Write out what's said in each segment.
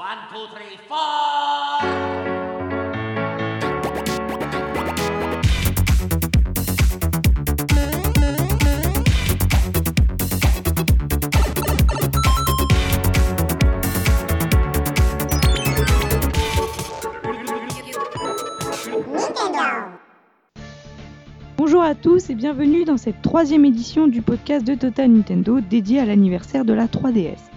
One. Bonjour à tous et bienvenue dans cette troisième édition du podcast de Total Nintendo dédié à l'anniversaire de la 3DS.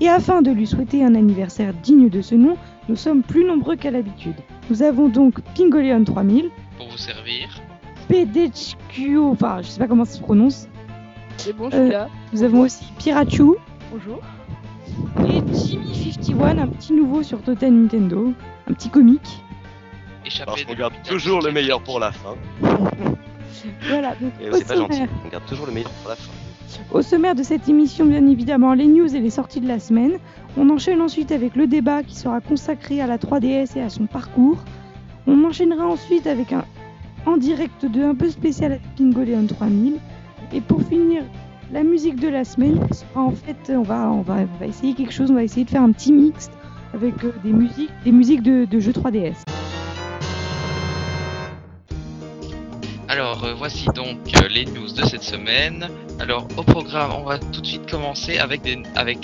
Et afin de lui souhaiter un anniversaire digne de ce nom, nous sommes plus nombreux qu'à l'habitude. Nous avons donc Pingoleon 3000, pour vous servir. PDHQO, enfin je sais pas comment ça se prononce. C'est bon, je Euh, suis là. Nous avons aussi Pirachu Bonjour. et Jimmy51, un petit nouveau sur Total Nintendo, un petit comique. Échappé Parce qu'on de garde l'hôpital toujours le meilleur pour la fin. Voilà, donc c'est pas gentil. On garde toujours le meilleur pour la fin. Au sommaire de cette émission, bien évidemment, les news et les sorties de la semaine. On enchaîne ensuite avec le débat qui sera consacré à la 3DS et à son parcours. On enchaînera ensuite avec un en direct de un peu spécial avec Pingoleon 3000. Et pour finir, la musique de la semaine sera en fait, on va, on va, on va essayer quelque chose, on va essayer de faire un petit mix avec euh, des musiques, des musiques de jeux 3DS. Alors euh, voici donc euh, les news de cette semaine. Alors au programme, on va tout de suite commencer avec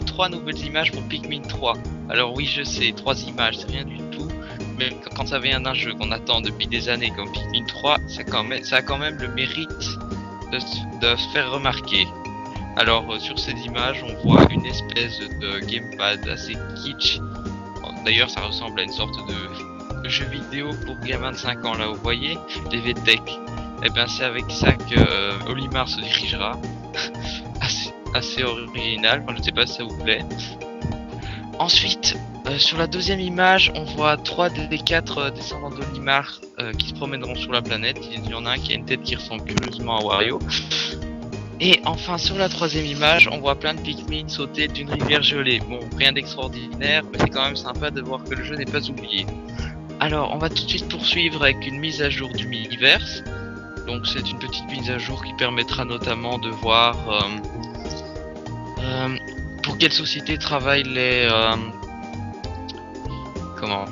trois nouvelles images pour Pikmin 3. Alors oui, je sais, trois images, c'est rien du tout. Mais qu- quand ça vient d'un jeu qu'on attend depuis des années comme Pikmin 3, ça, quand même, a quand même le mérite de, faire remarquer. Alors euh, sur ces images, on voit une espèce de gamepad assez kitsch. D'ailleurs, ça ressemble à une sorte de jeu vidéo pour gamins de 5 ans là, vous voyez, les VTech. Et bien c'est avec ça que euh, Olimar se dirigera. assez, original, je sais pas si ça vous plaît. Ensuite, euh, sur la deuxième image, on voit trois des quatre euh, descendants d'Olimar qui se promèneront sur la planète. Il y en a un qui a une tête qui ressemble curieusement à Wario. Et enfin, sur la troisième image, on voit plein de Pikmin sauter d'une rivière gelée. Bon, rien d'extraordinaire, mais c'est quand même sympa de voir que le jeu n'est pas oublié. Alors, on va tout de suite poursuivre avec une mise à jour du Miiverse. Donc c'est une petite mise à jour qui permettra notamment de voir euh, euh, pour quelle société travaillent les euh, comment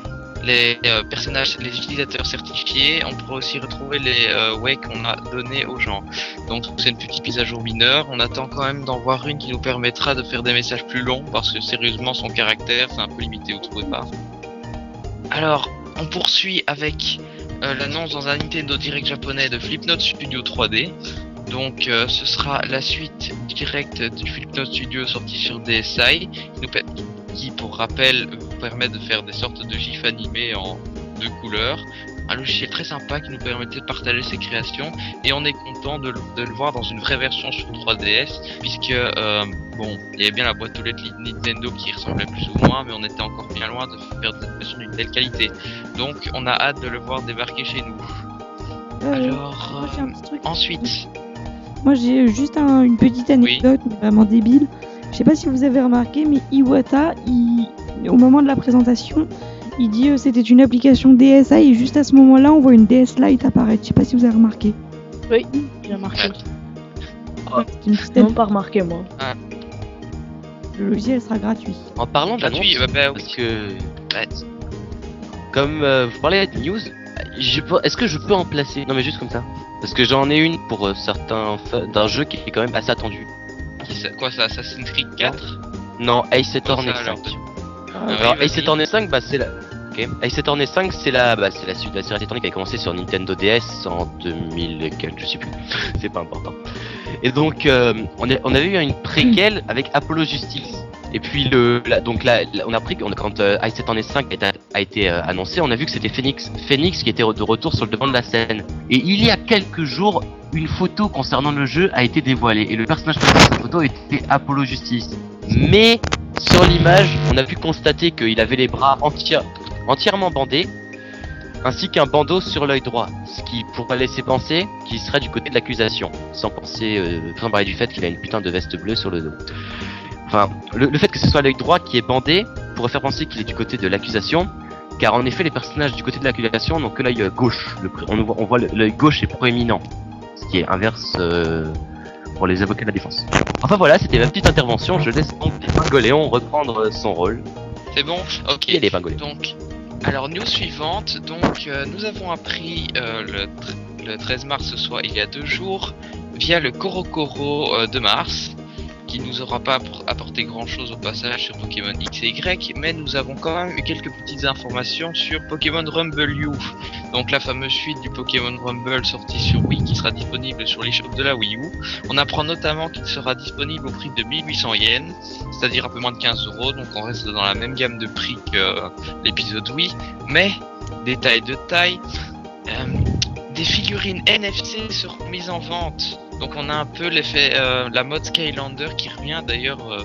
les personnages, les utilisateurs certifiés. On pourra aussi retrouver les way qu'on a donnés aux gens. Donc c'est une petite mise à jour mineure. On attend quand même d'en voir une qui nous permettra de faire des messages plus longs parce que sérieusement son caractère c'est un peu limité, vous trouvez pas? Alors on poursuit avec euh, l'annonce dans un Nintendo Direct japonais de Flipnote Studio 3D. Donc euh, ce sera la suite directe du Flipnote Studio sorti sur DSi, qui, pour rappel vous permet de faire des sortes de gifs animés en deux couleurs. Un logiciel très sympa qui nous permettait de partager ses créations et on est content de, le- de le voir dans une vraie version sur 3DS puisque euh, bon il y avait bien la boîte aux lettres Nintendo qui ressemblait plus ou moins mais on était encore bien loin de faire des versions d'une telle qualité. Donc on a hâte de le voir débarquer chez nous. Euh, Alors moi, j'ai un euh, petit truc. ensuite, Moi j'ai juste un- une petite anecdote vraiment débile. Je sais pas si vous avez remarqué, mais Iwata, il- au moment de la présentation, il dit euh, c'était une application DSi et juste à ce moment-là on voit une DS Lite apparaître. Je sais pas si vous avez remarqué. Oui, j'ai remarqué. Petite Non, pas remarqué, moi. Le logiciel sera gratuit. En parlant de gratuit, bah, bah, parce que Ouais. comme euh, vous parlez de news, est-ce que je peux en placer? Non mais juste comme ça. Parce que j'en ai une pour euh, certains d'un jeu qui est quand même assez attendu. Qui ça- quoi ça Assassin's Creed 4 Non, Ace Attorney Quoi ça, 5. alors Ah, Alors. Ace Attorney 5, bah c'est la. Ok. Ace Attorney 5, c'est la, bah, c'est la suite de la série Attorney qui a commencé sur Nintendo DS en 2000 et quelques, je sais plus. c'est pas important. Et donc, euh, on, a- on avait eu une préquelle avec Apollo Justice. Et puis le, la- donc là, on a appris que quand euh, Ace Attorney 5 a été, a été euh, annoncé, on a vu que c'était Phoenix, Phoenix qui était de retour sur le devant de la scène. Et il y a quelques jours, une photo concernant le jeu a été dévoilée et le personnage de cette photo était Apollo Justice. Mais sur l'image, on a pu constater qu'il avait les bras entiers- entièrement bandés, ainsi qu'un bandeau sur l'œil droit, ce qui pourrait laisser penser qu'il serait du côté de l'accusation, sans penser, euh, sans parler du fait qu'il a une putain de veste bleue sur le dos. Enfin, le, le fait que ce soit l'œil droit qui est bandé pourrait faire penser qu'il est du côté de l'accusation, car en effet les personnages du côté de l'accusation n'ont que l'œil euh, gauche, Le on, voit, voit l'œil gauche est proéminent, ce qui est inverse euh, pour les avocats de la défense. Enfin voilà, c'était ma petite intervention. Je laisse donc Goléon reprendre son rôle. C'est bon? Ok. Et les pingolins. Donc, alors, news suivante. Donc, euh, nous avons appris euh, le, le 13 mars, soit il y a deux jours, via le Korokoro euh, de Mars, qui nous aura pas appor- apporté grand chose au passage sur Pokémon X et Y, mais nous avons quand même eu quelques petites informations sur Pokémon Rumble U. Donc, la fameuse suite du Pokémon Rumble sortie sur Wii qui sera disponible sur l'eShop de la Wii U. On apprend notamment qu'il sera disponible au prix de 1800 yens, c'est-à-dire un peu moins de 15 euros, donc on reste dans la même gamme de prix que euh, l'épisode Wii, mais, détail de taille, euh, des figurines NFC seront mises en vente. Donc on a un peu l'effet, euh, la mode Skylander qui revient d'ailleurs. euh,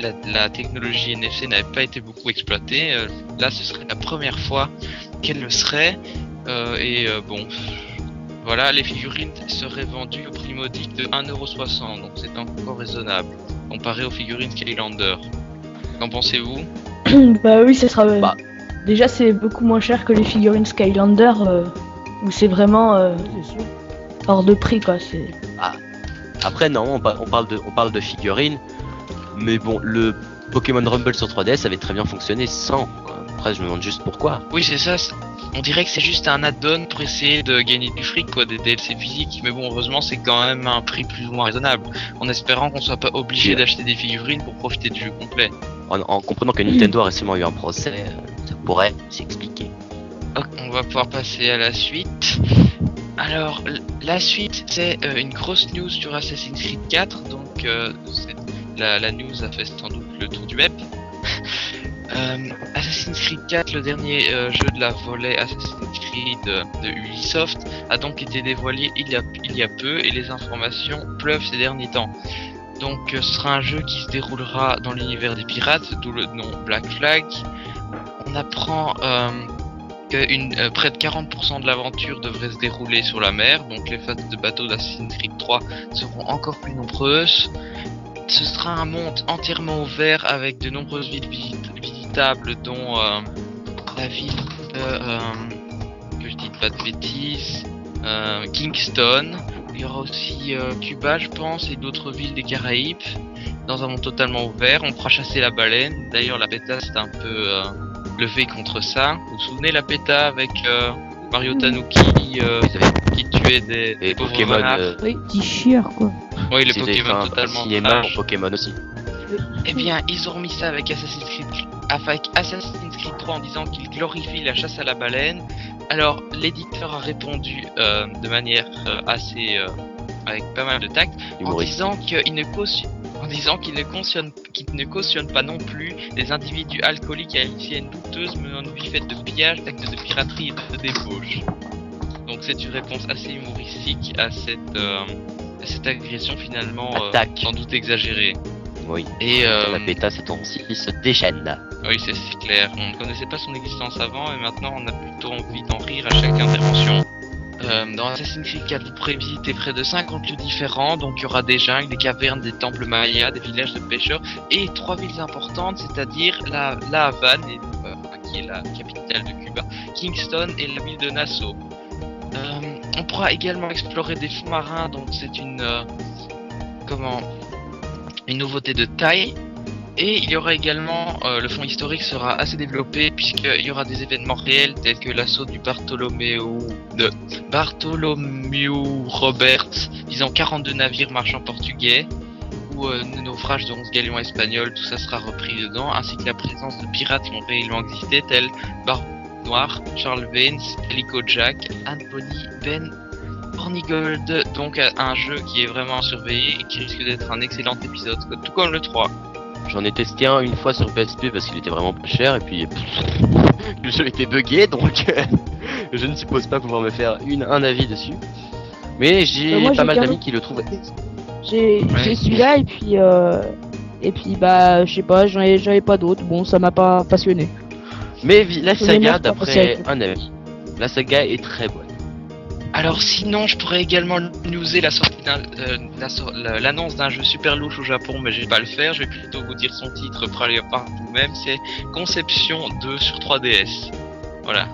la, la technologie NFC n'avait pas été beaucoup exploitée. euh, là, ce serait la première fois qu'elle le serait. euh, et euh, bon, voilà, les figurines seraient vendues au prix modique de 1,60€. Donc c'est encore raisonnable comparé aux figurines Skylander. Qu'en pensez-vous? Bah oui, ce sera. euh, Bah. Déjà, c'est beaucoup moins cher que les figurines Skylander, euh, où c'est vraiment euh, hors de prix, quoi. C'est. Après, non, on, pa- on parle de, on parle de figurines, mais bon, le Pokémon Rumble sur 3DS avait très bien fonctionné sans. Après, je me demande juste pourquoi. Oui, c'est ça. On dirait que c'est juste un add-on pour essayer de gagner du fric, quoi, des DLC physiques. Mais bon, heureusement, c'est quand même un prix plus ou moins raisonnable. En espérant qu'on soit pas obligé d'acheter des figurines pour profiter du jeu complet. En, en comprenant que Nintendo a récemment eu un procès, euh, ça pourrait s'expliquer. Ok, on va pouvoir passer à la suite. Alors, la suite, c'est euh, une grosse news sur Assassin's Creed 4. Donc, euh, la, news a fait sans doute le tour du web. Euh, Assassin's Creed 4, le dernier jeu de la volet Assassin's Creed de Ubisoft, a donc été dévoilé il y a, il y a peu et les informations pleuvent ces derniers temps. Donc, ce sera un jeu qui se déroulera dans l'univers des pirates, d'où le nom Black Flag. On apprend euh, près de 40% de l'aventure devrait se dérouler sur la mer, donc les phases de bateau d'Assassin's Creed 3 seront encore plus nombreuses. Ce sera un monde entièrement ouvert avec de nombreuses villes visit- visitables, dont euh, la ville de, euh, que je dis de bêtises, Kingston. Il y aura aussi Cuba, je pense, et d'autres villes des Caraïbes. Dans un monde totalement ouvert, on pourra chasser la baleine. D'ailleurs, la bêta c'est un peu levé contre ça. Vous vous souvenez la bêta avec euh, Mario Tanuki euh, qui tuait des, des Pokémon, euh, Petit chieur, quoi. Oui, les Pokémon totalement cinéma en Pokémon aussi. Eh bien, ils ont remis ça avec Assassin's Creed, avec Assassin's Creed 3 en disant qu'il glorifie la chasse à la baleine. Alors, l'éditeur a répondu euh, de manière euh, assez, euh, avec pas mal de tact, en disant qu'il ne cautionne, en disant qu'il ne cautionne, qu'il ne cautionne pas non plus les individus alcooliques et à l'hygiène douteuse menant une vie faite de pillage, d'actes de piraterie et de débauche. Donc c'est une réponse assez humoristique à cette, euh, à cette agression finalement euh, sans doute exagérée. Oui. Et euh, La bêta, c'est temps-ci, se déchaîne. oui, c'est clair. On ne connaissait pas son existence avant et maintenant on a plutôt envie d'en rire à chaque intervention. Euh, dans Assassin's Creed 4, vous visiter près de 50 lieux différents. Donc il y aura des jungles, des cavernes, des temples mayas, des villages de pêcheurs et trois villes importantes, c'est-à-dire la, la Havane, euh, qui est la capitale de Cuba, Kingston et la ville de Nassau. Euh, on pourra également explorer des fonds marins, donc c'est une comment une nouveauté de taille. Et il y aura également, euh, le fond historique sera assez développé puisqu'il y aura des événements réels tels que l'assaut du Bartholoméo, de Bartholomew Roberts, disant 42 navires marchands portugais, ou euh, naufrage de 11 galions espagnols, tout ça sera repris dedans, ainsi que la présence de pirates qui ont réellement existé tels Barbe Noir, Charles Vane, Calico Jack, Anthony Ben Hornigold, donc euh, un jeu qui est vraiment à surveiller et qui risque d'être un excellent épisode, tout comme le 3. J'en ai testé un une fois sur PSP parce qu'il était vraiment pas cher et puis le jeu était buggé donc je ne suppose pas pouvoir me faire une, un avis dessus. Mais j'ai Euh, pas mal d'amis qui le trouvent. J'ai Ouais. celui-là et puis euh, et puis bah je sais pas, j'en ai, j'en ai pas d'autres. Bon, ça m'a pas passionné. Mais la saga, d'après un ami, la saga est très bonne. Alors sinon, je pourrais également newser la sortie d'un, euh, la l'annonce d'un jeu super louche au Japon, mais je vais pas le faire. Je vais plutôt vous dire son titre pour aller par vous-même. C'est Conception 2 sur 3DS. Voilà.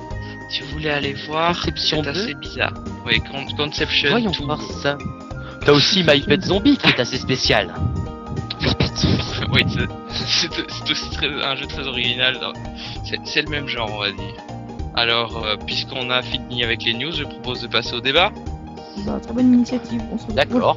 Si vous voulez aller voir, Conception c'est 2? assez bizarre. Oui, Con- Conception Voyons 2. voir ça. T'as aussi My Pet Zombie qui est assez spécial. My Pet Zombie. oui, c'est aussi très, un jeu très original. C'est le même genre, on va dire. Alors, euh, puisqu'on a fini avec les news, je propose de passer au débat. Bah, très bonne initiative. D'accord.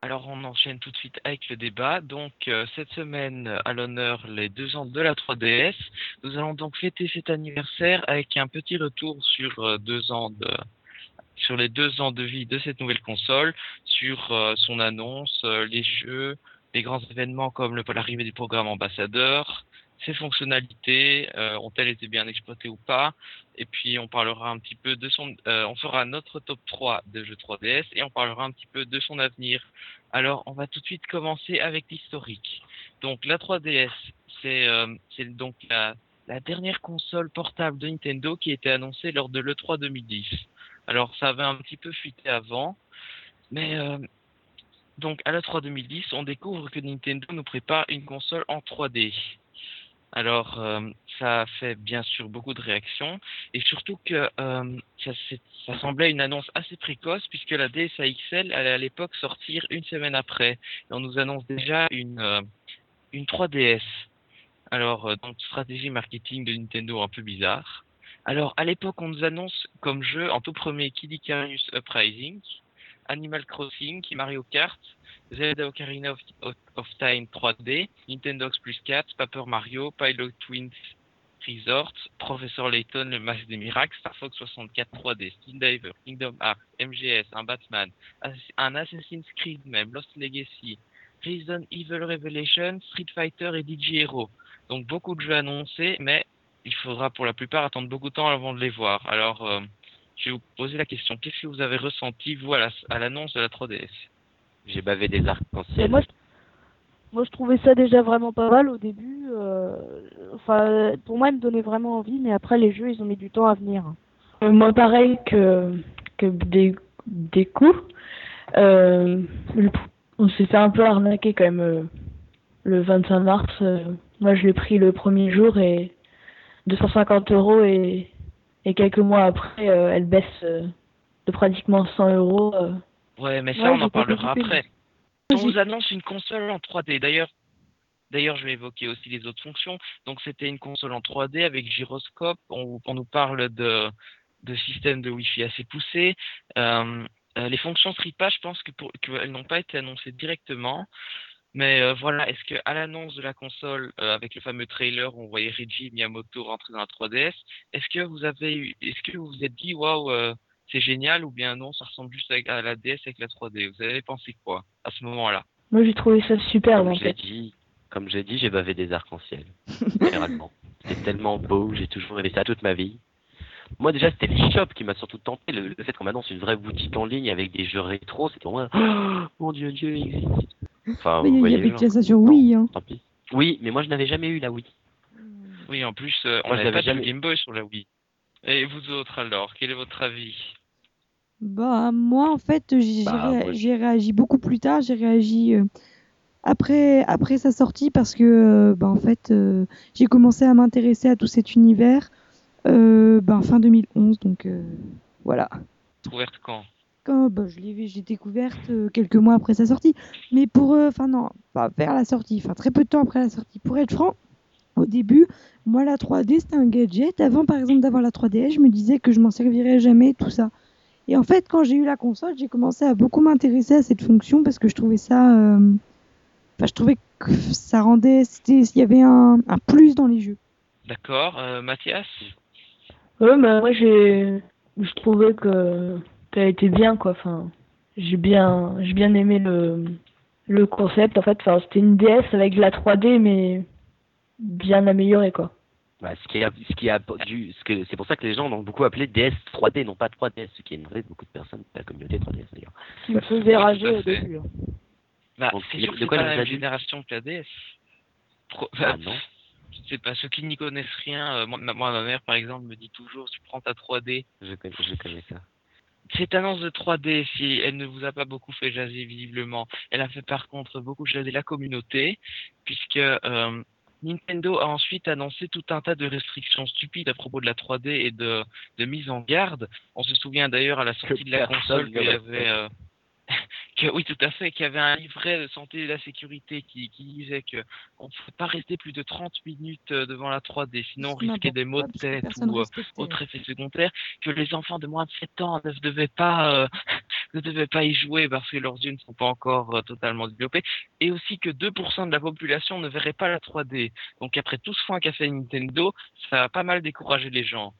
Alors on enchaîne tout de suite avec le débat. Donc euh, cette semaine à l'honneur les deux ans de la 3DS. Nous allons donc fêter cet anniversaire avec un petit retour sur euh, deux ans de sur les deux ans de vie de cette nouvelle console, sur euh, son annonce, les jeux, les grands événements comme l'arrivée du programme ambassadeur, ses fonctionnalités, euh, ont-elles été bien exploitées ou pas Et puis on parlera un petit peu de son, euh, on fera notre top 3 de jeux 3DS et on parlera un petit peu de son avenir. Alors on va tout de suite commencer avec l'historique. Donc la 3DS, c'est euh, c'est donc la, la dernière console portable de Nintendo qui a été annoncée lors de l'E3 2010. Alors ça avait un petit peu fuité avant, mais donc à l'E3 2010, on découvre que Nintendo nous prépare une console en 3D. Alors, euh, ça a fait bien sûr beaucoup de réactions et surtout que euh, ça, semblait une annonce assez précoce puisque la DSA XL allait à l'époque sortir une semaine après. Et on nous annonce déjà une, euh, une 3DS. Alors, donc, stratégie marketing de Nintendo un peu bizarre. Alors, à l'époque, on nous annonce comme jeu en tout premier Kid Icarus Uprising, Animal Crossing, Mario Kart, Zelda Ocarina of, Time 3D, Nintendo Plus 4, Paper Mario, Pilot Twins Resort, Professor Layton, Le Masque des Miracles, Star Fox 64 3D, Steam Diver, Kingdom Hearts, MGS, un Batman, un Assassin's Creed même, Lost Legacy, Resident Evil Revelation, Street Fighter et DJ Hero. Donc beaucoup de jeux annoncés, mais il faudra pour la plupart attendre beaucoup de temps avant de les voir. Alors, euh, je vais vous poser la question. Qu'est-ce que vous avez ressenti, vous, à l'annonce de la 3DS j'ai bavé des arcs-en-ciel. Moi, moi, je trouvais ça déjà vraiment pas mal au début. Euh, enfin, pour moi, il me donnait vraiment envie, mais après, les jeux, ils ont mis du temps à venir. Euh, moi, pareil que, que des, des coups. Euh, on s'est fait un peu arnaquer quand même le 25 mars. moi, je l'ai pris le premier jour et 250 euros et, et quelques mois après, elle baisse de pratiquement 100 euros. Ouais, mais ça, on en parlera après. On vous annonce une console en 3D. D'ailleurs, D'ailleurs, je vais évoquer aussi les autres fonctions. Donc, c'était une console en 3D avec gyroscope. On, on nous parle de, de systèmes de Wi-Fi assez poussés. Euh, euh les fonctions StreetPass, je pense que qu'elles n'ont pas été annoncées directement. Mais euh, voilà, est-ce que à l'annonce de la console, euh, avec le fameux trailer où on voyait Reggie Miyamoto rentrer dans la 3DS, est-ce que vous avez est-ce que vous vous êtes dit, waouh, c'est génial ou bien non, ça ressemble juste à la DS avec la 3D. Vous avez pensé quoi à ce moment-là? Moi j'ai trouvé ça super. Comme j'ai dit, comme j'ai dit, j'ai bavé des arcs-en-ciel. Littéralement. C'est tellement beau, j'ai toujours rêvé ça toute ma vie. Moi déjà c'était l'eShop qui m'a surtout tenté, le, fait qu'on m'annonce une vraie boutique en ligne avec des jeux rétro, c'était pour moi, oh, mon dieu, Dieu il existe. Enfin, mais il y avait déjà ça sur Wii. Hein. Tant pis. Oui, mais moi je n'avais jamais eu la Wii. Oui, en plus, euh, on n'avait pas jamais... de Game Boy sur la Wii. Et vous autres alors, quel est votre avis? Bah moi en fait j'ai bah, réagi beaucoup plus tard, j'ai réagi euh, après après sa sortie parce que euh, bah en fait euh, j'ai commencé à m'intéresser à tout cet univers bah, fin 2011 donc voilà. Découverte quand? Quand bah, je l'ai j'ai découverte quelques mois après sa sortie mais pour enfin non pas vers la sortie enfin très peu de temps après la sortie pour être franc au début, moi, la 3D, c'était un gadget. Avant, par exemple, d'avoir la 3DS, je me disais que je m'en servirais jamais, tout ça. Et en fait, quand j'ai eu la console, j'ai commencé à beaucoup m'intéresser à cette fonction parce que je trouvais ça. Euh, enfin, je trouvais que ça rendait. Il y avait un, un, plus dans les jeux. D'accord. Euh, Mathias? Ouais, bah, moi, j'ai. Je trouvais que. Ça a été bien, quoi. Enfin, j'ai bien, j'ai bien aimé le, le concept. En fait, enfin, c'était une DS avec de la 3D, mais bien amélioré quoi. Bah, ce qui a, ce qui a du, ce que, c'est pour ça que les gens ont beaucoup appelé DS 3D, non pas 3DS, ce qui est une vraie beaucoup de personnes de la communauté 3DS d'ailleurs. Qui me faisait rager au début. Hein. Bah, c'est sûr de quoi pas la même génération que la DS. ah, non. Je sais pas, ceux qui n'y connaissent rien, euh, moi, ma mère par exemple me dit toujours, tu prends ta 3D. Je connais, je connais ça. Cette annonce de 3D, si elle ne vous a pas beaucoup fait jaser visiblement, elle a fait par contre beaucoup jaser la communauté, puisque euh, Nintendo a ensuite annoncé tout un tas de restrictions stupides à propos de la 3D et de, de mise en garde. On se souvient d'ailleurs à la sortie de la console qu'il y avait, euh, que, oui, tout à fait, qu'il y avait un livret de santé et de la sécurité qui, qui disait que on ne pouvait pas rester plus de 30 minutes euh, devant la 3D, sinon on risquait des maux de tête ou euh, autres effets secondaires, que les enfants de moins de 7 ans ne devaient pas, euh, ne devaient pas y jouer parce que leurs yeux ne sont pas encore euh, totalement développés, et aussi que 2% de la population ne verrait pas la 3D. Donc après tout ce foin qu'a fait Nintendo, ça a pas mal découragé les gens.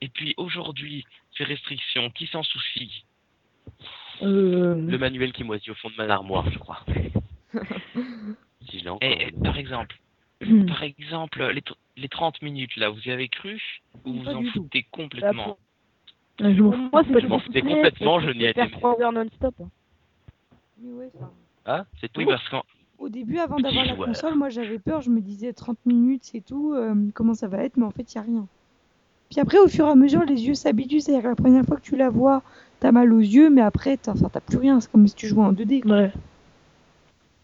Et puis aujourd'hui, ces restrictions, qui s'en soucie? Euh, Le manuel qui moisit au fond de ma armoire, je crois. si je l'ai encore. Et, et par exemple, par exemple, les, les 30 minutes là, vous y avez cru ou vous Pas en du tout. foutez complètement je m'en foutais complètement, je n'y été. 3 heures non-stop. ouais, ça- Ah, c'est tout. Oui, parce qu'en Au début, avant d'avoir la console, moi j'avais peur, je me disais 30 minutes, c'est tout, euh, comment ça va être, mais en fait, il n'y a rien. Puis après, au fur et à mesure, les yeux s'habituent, c'est-à-dire que la première fois que tu la vois, t'as mal aux yeux, mais après, t'as enfin, t'as plus rien, c'est comme si tu jouais en 2D. quoi. Ouais.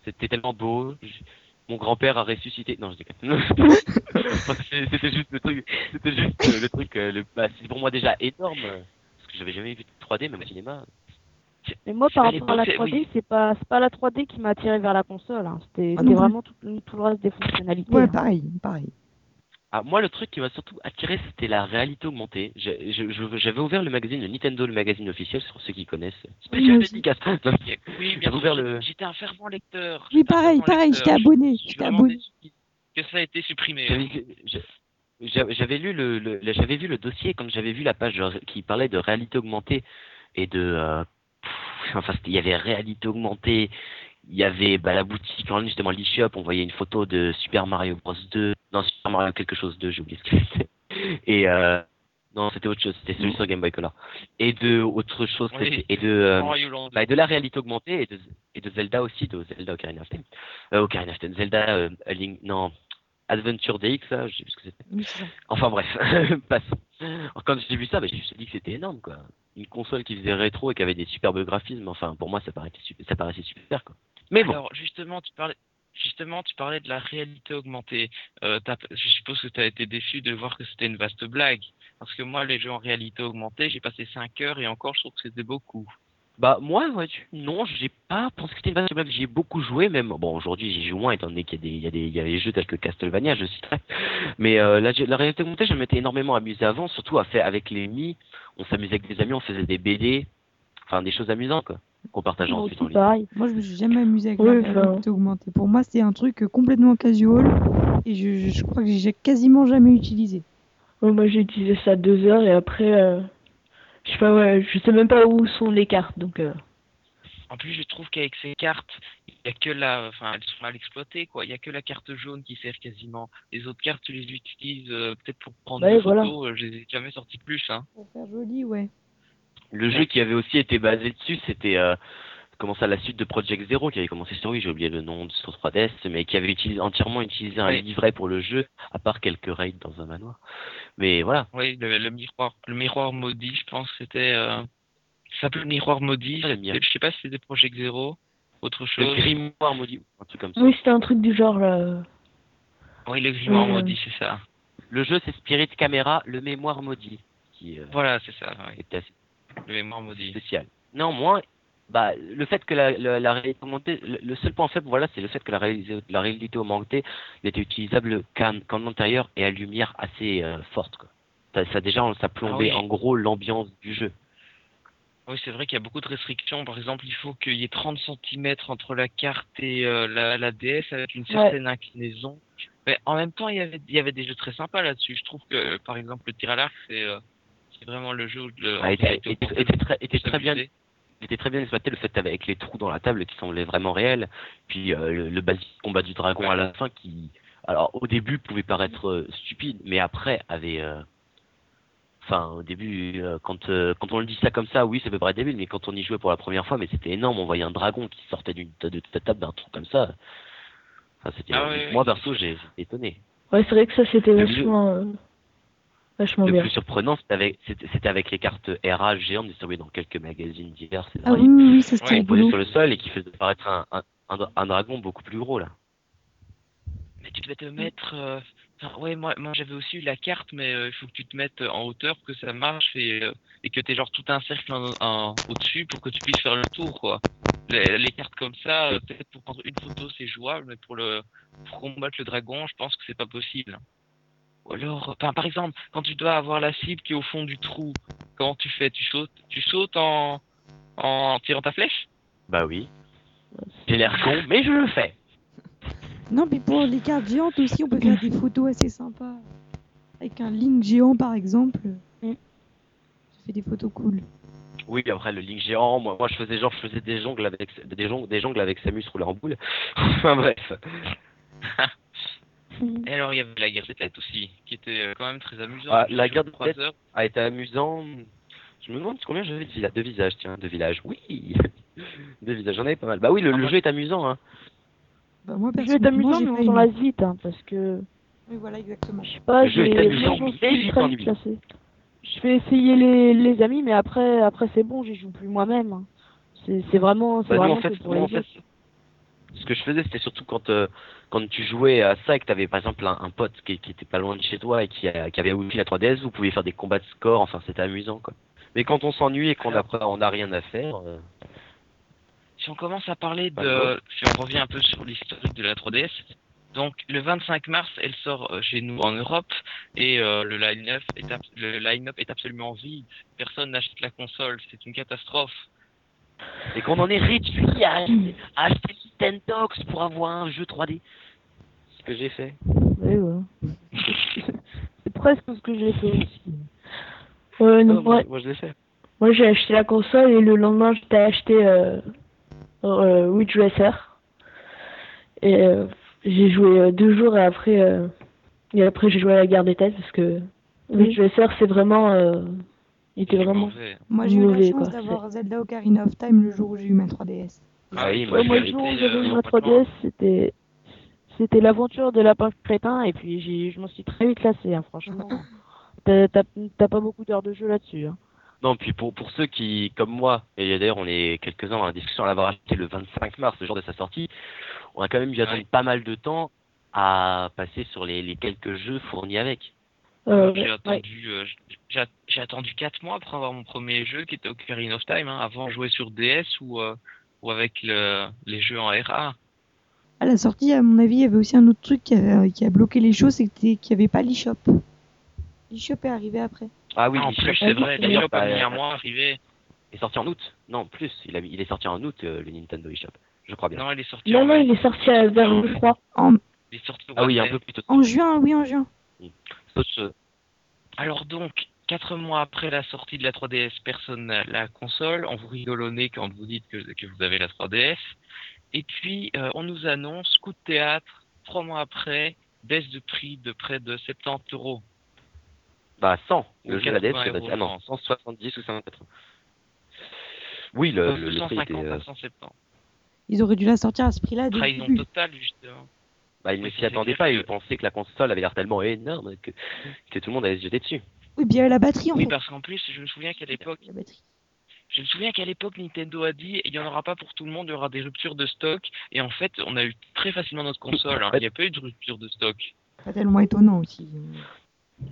C'était tellement beau. J- Mon grand-père a ressuscité. Non, je déconne. C'était juste le truc. C'était juste le truc. euh, le... bah, c'est pour moi déjà énorme. Parce que j'avais jamais vu de 3D, même au cinéma. Mais moi, par rapport à la l'époque, 3D, oui. c'est pas, c'est pas la 3D qui m'a attiré vers la console. hein. C'était Ah vraiment tout, tout le reste des fonctionnalités. Ouais, hein. pareil, pareil. Ah, moi, le truc qui m'a surtout attiré, c'était la réalité augmentée. J'ai- je- je- J'avais ouvert le magazine, le Nintendo, le magazine officiel, sur ceux qui connaissent. Spécial aussi. dédicace. Non, oui, bien J'avais ouvert sûr, le- j'étais un fervent lecteur. Oui, j'étais un pareil, fervent pareil, lecteur. j'étais abonné, Je suis j'étais vraiment abonné. déçu que ça a été supprimé. J'avais- lu le, le- le- j'avais vu le dossier quand j'avais vu la page de- qui parlait de réalité augmentée et de euh, pff, enfin c'était- il y avait réalité augmentée il y avait bah, la boutique en ligne justement l'eShop on voyait une photo de Super Mario Bros 2 non Super Mario quelque chose 2 j'ai oublié ce que c'était et euh, non c'était autre chose c'était celui sur Game Boy Color et de autre chose Oui. et de euh, bah, de la réalité augmentée et de, et de Zelda aussi, de Zelda Ocarina of Time. Euh, Ocarina of Time, Zelda, euh, Link- non, Adventure DX, là, je sais plus ce que c'était. Oui. Enfin bref, passons. Alors, Quand j'ai vu ça, bah, je me suis dit que c'était énorme, quoi. Une console qui faisait rétro et qui avait des superbes graphismes, enfin, pour moi, ça paraissait super, ça paraissait super quoi. Mais bon, Alors justement, tu parlais. Justement, tu parlais de la réalité augmentée. Euh, je suppose que tu as été déçu de voir que c'était une vaste blague. Parce que moi, les jeux en réalité augmentée, j'ai passé 5 heures et encore, je trouve que c'était beaucoup. bah, moi, vois-tu, non, j'ai pas pensé que c'était une vaste blague. J'y ai beaucoup joué, même. Bon, aujourd'hui, j'y joue moins, étant donné qu'il y a des, il y a des, il y a des jeux tels que Castlevania, je citerai. Mais euh, la, la réalité augmentée, je m'étais énormément amusé avant, surtout à faire avec les Mi. On s'amusait avec des amis, on faisait des BD, enfin, des choses amusantes, quoi. Qu'on partageait Moi ensuite aussi, en ligne. pareil. Moi, je me suis jamais amusé avec Oui, la réalité augmentée. Pour moi, c'était un truc complètement casual et je, je- je crois que j'ai quasiment jamais utilisé. Ouais, moi j'ai utilisé ça deux heures et après, euh, je sais pas, ouais, je sais même pas où sont les cartes, donc euh, En plus, je trouve qu'avec ces cartes, il y a que la, enfin, elles sont mal exploitées, quoi. Il y a que la carte jaune qui sert quasiment. Les autres cartes, tu les utilises euh, peut-être pour prendre Ouais, des voilà. photos. je les ai jamais sorties plus, hein. Pour faire joli, ouais. Le jeu qui avait aussi été basé dessus, c'était euh, comment ça, la suite de Project Zero qui avait commencé sur Wii, j'ai oublié le nom sur 3DS, mais qui avait utilisé, entièrement utilisé un Oui. livret pour le jeu, à part quelques raids dans un manoir. Mais voilà. Oui, le, le miroir, le miroir maudit, je pense, que c'était. Euh... Ça s'appelle le miroir maudit. Ah, le miroir. Je sais pas si c'était Project Zero, autre Le chose. grimoire maudit, un truc comme ça. oui, c'était un truc du genre là. Oui, le grimoire Oui, euh, maudit, c'est ça. Le jeu, c'est Spirit Camera, le mémoire maudit, qui euh, Voilà, c'est ça. oui. était assez Le mémoire maudit. spécial. Néanmoins, bah, le fait que la, la, la réalité augmentée, le, le seul point faible, voilà, c'est le fait que la, réalité- la réalité augmentée n'était utilisable qu'en qu'en intérieur et à lumière assez euh, forte. Quoi. Ça, ça déjà, ça plombait Ah oui. en gros l'ambiance du jeu. Oui, c'est vrai qu'il y a beaucoup de restrictions. Par exemple, il faut qu'il y ait 30 cm entre la carte et euh, la, la DS avec une certaine inclinaison. Mais en même temps, il y avait, il y avait des jeux très sympas là-dessus. Je trouve que, par exemple, le tir à l'arc, c'est euh, c'est vraiment le jeu où le, Ah, était, était, était très, était très bien, il était très bien exploité le fait avec les trous dans la table qui semblaient vraiment réels, puis euh, le, le basique combat du dragon à la fin qui, alors au début pouvait paraître euh, stupide, mais après avait, euh, enfin au début euh, quand euh, quand on le dit ça comme ça, oui ça peut paraître débile, mais quand on y jouait pour la première fois, mais c'était énorme, on voyait un dragon qui sortait d'une de, de ta table d'un truc comme ça. Enfin, c'était, Ah moi perso j'ai étonné. Ouais, c'est vrai que ça c'était vachement, euh, vachement Le bien. plus surprenant c'était avec, c'était c'était avec les cartes RA géantes distribuées dans quelques magazines divers. c'est Ah vrai. oui, oui, c'était Ouais, posé rigolo. sur le sol et qui faisait apparaître un, un, un, un dragon beaucoup plus gros là. Mais tu devais te mettre euh, ouais, moi, moi j'avais aussi eu la carte, mais euh, il faut que tu te mettes en hauteur pour que ça marche et, euh, et que tu genre tout un cercle en, en- au-dessus pour que tu puisses faire le tour, quoi. Les, les cartes comme ça, euh, peut-être pour prendre une photo c'est jouable, mais pour le pour combattre le dragon, je pense que c'est pas possible. Ou alors, enfin, par exemple, quand tu dois avoir la cible qui est au fond du trou, comment tu fais? Tu sautes, tu sautes en en tirant ta flèche? Bah oui. J'ai l'air con, mais je le fais. Non, mais pour les cartes géantes aussi, on peut faire des photos assez sympas. Avec un link géant, par exemple. Mm. Ça fait des photos cool. Oui, puis après le link géant, moi, moi je faisais genre, je faisais des jongles avec des jongles, des jongles avec Samus roulé en boule. enfin bref. Et alors il y avait la guerre des têtes aussi, qui était euh, quand même très amusante. Ah, la guerre des têtes. heures. A été amusant. Je me demande combien j'avais de visages. De visages, tiens, de villages. Oui. de visages, j'en avais pas mal. Bah oui, le, le jeu est amusant, hein. Bah, moi, Le jeu est amusant, mais on s'en lasse vite, hein, parce que, Oui, voilà, exactement. je sais pas, Le jeu est amusant, mais. Je fais essayer les, les amis, mais après, après c'est bon, j'y joue plus moi-même. hein. C'est vraiment, c'est Bah, nous, vraiment en fait, pour nous, les en fait. Ce que je faisais, c'était surtout quand, euh, quand tu jouais à ça et que tu avais par exemple un, un pote qui, qui était pas loin de chez toi et qui, a- qui avait aussi la 3DS, vous pouviez faire des combats de score, enfin c'était amusant quoi. Mais quand on s'ennuie et qu'on a, pas- on a rien à faire, euh, Si on commence à parler de, si on revient un peu sur l'historique de la 3DS, donc le 25 mars, elle sort euh, chez nous en Europe et euh, le line-up est, ab- le line-up est absolument vide. Personne n'achète la console, c'est une catastrophe. Et qu'on en est réduit à acheter, à acheter Nintendox pour avoir un jeu 3D. Ce que j'ai fait. Oui, ouais. c'est presque ce que j'ai fait aussi. Non, moi, je l'ai fait. moi j'ai acheté la console et le lendemain j'étais acheté euh, euh, Witch Racer. Et euh, j'ai joué euh, deux jours et après, euh, et après j'ai joué à la guerre des têtes parce que Witch Racer c'est vraiment. Il était C'est vraiment. mauvais. Moi, j'ai eu la chance d'avoir Zelda Ocarina of Time le jour où j'ai eu ma 3DS. Ah oui, moi, le jour où arrêté, j'avais euh, eu ma complètement. 3DS, c'était c'était l'aventure de lapin crétin et puis j'ai je m'en suis très vite lassé, hein, franchement. T'as pas beaucoup d'heures de jeu là-dessus. Hein. Non, puis pour, pour ceux qui, comme moi, et d'ailleurs on est quelques-uns dans la discussion à l'avoir acheté le 25 mars, le jour de sa sortie, on a quand même dû attendre Ouais. pas mal de temps à passer sur les, les quelques jeux fournis avec. Euh, j'ai ouais. attendu, euh, j'ai j'ai attendu 4 mois pour avoir mon premier jeu qui était Ocarina of Time. Hein, avant, jouer sur DS ou, euh, ou avec le, les jeux en RA. À la sortie, à mon avis, il y avait aussi un autre truc qui a, qui a bloqué les choses, c'était qu'il n'y avait pas l'eShop. l'eShop est arrivé après. Ah oui, Ah, en plus, c'est vrai, d'ailleurs, l'eShop a mis un mois à arriver. est sorti en août. Non, plus, il, a, il est sorti en août, euh, le Nintendo eShop. Je crois bien. Non, il est sorti Non, en il est sorti à- vers le 3. En, Il est sorti au ah oui, un peu plus tôt. en juin, oui, en juin. Sauf, euh, Alors donc, quatre mois après la sortie de la 3DS, personne n'a la console. On vous rigole au nez quand vous dites que, que vous avez la 3DS. Et puis, euh, on nous annonce coup de théâtre, trois mois après, baisse de prix de près de 70 euros. bah 100. Le jeu de la DS, 80 ça doit être- ah non, euros. 170 ou 180. Oui, le, le, le prix était... 250 euh, à 170. Ils auraient dû la sortir à ce prix-là Trahison totale, justement. Bah, ils ne Oui, s'y attendaient pas, ils pensaient que la console avait l'air tellement énorme que, que tout le monde allait se jeter dessus. Oui, bien la batterie en Oui, fait. parce qu'en plus, je me souviens qu'à l'époque, La batterie. je me souviens qu'à l'époque, Nintendo a dit, il n'y en aura pas pour tout le monde, il y aura des ruptures de stock. Et en fait, on a eu très facilement notre console. hein. Il n'y a pas eu de rupture de stock. Pas tellement étonnant aussi.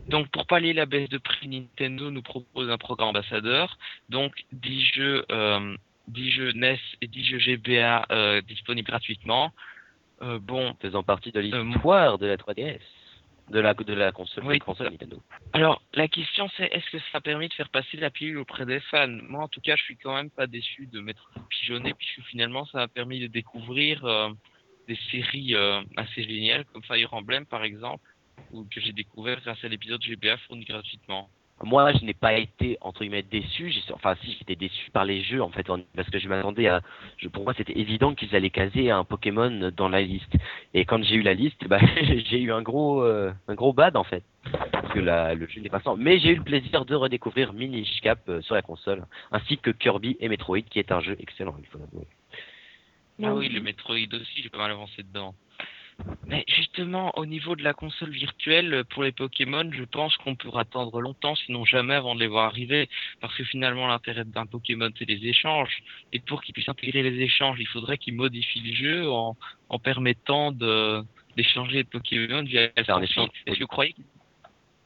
Donc pour pallier la baisse de prix, Nintendo nous propose un programme ambassadeur. Donc 10 jeux, euh, 10 jeux NES et 10 jeux GBA euh, disponibles gratuitement. Euh, bon, faisant partie de Euh, l'histoire de la 3DS, de la, de la console, Oui, Nintendo. alors la question c'est est-ce que ça a permis de faire passer la pilule auprès des fans? Moi en tout cas, je suis quand même pas déçu de m'être pigeonné puisque finalement ça a permis de découvrir euh, des séries euh, assez géniales comme Fire Emblem par exemple, ou que j'ai découvert grâce à l'épisode GBA fourni gratuitement. Moi, je n'ai pas été entre guillemets déçu. J'ai- Enfin, si j'étais déçu par les jeux en fait, parce que je m'attendais à. Je, pour moi, c'était évident qu'ils allaient caser un Pokémon dans la liste. Et quand j'ai eu la liste, bah, j'ai eu un gros, euh, un gros bad en fait, parce que la, le jeu n'est pas sans. Mais j'ai eu le plaisir de redécouvrir Minish Cap euh, sur la console, ainsi que Kirby et Metroid, qui est un jeu excellent. Il faut l'avouer. Ah oui, le Metroid aussi, j'ai pas mal avancé dedans. Mais justement, au niveau de la console virtuelle, pour les Pokémon, je pense qu'on pourra attendre longtemps, sinon jamais avant de les voir arriver. Parce que finalement, l'intérêt d'un Pokémon, c'est les échanges. Et pour qu'ils puissent intégrer les échanges, il faudrait qu'ils modifient le jeu en, en permettant d'échanger de Pokémon via. Est-ce que vous croyez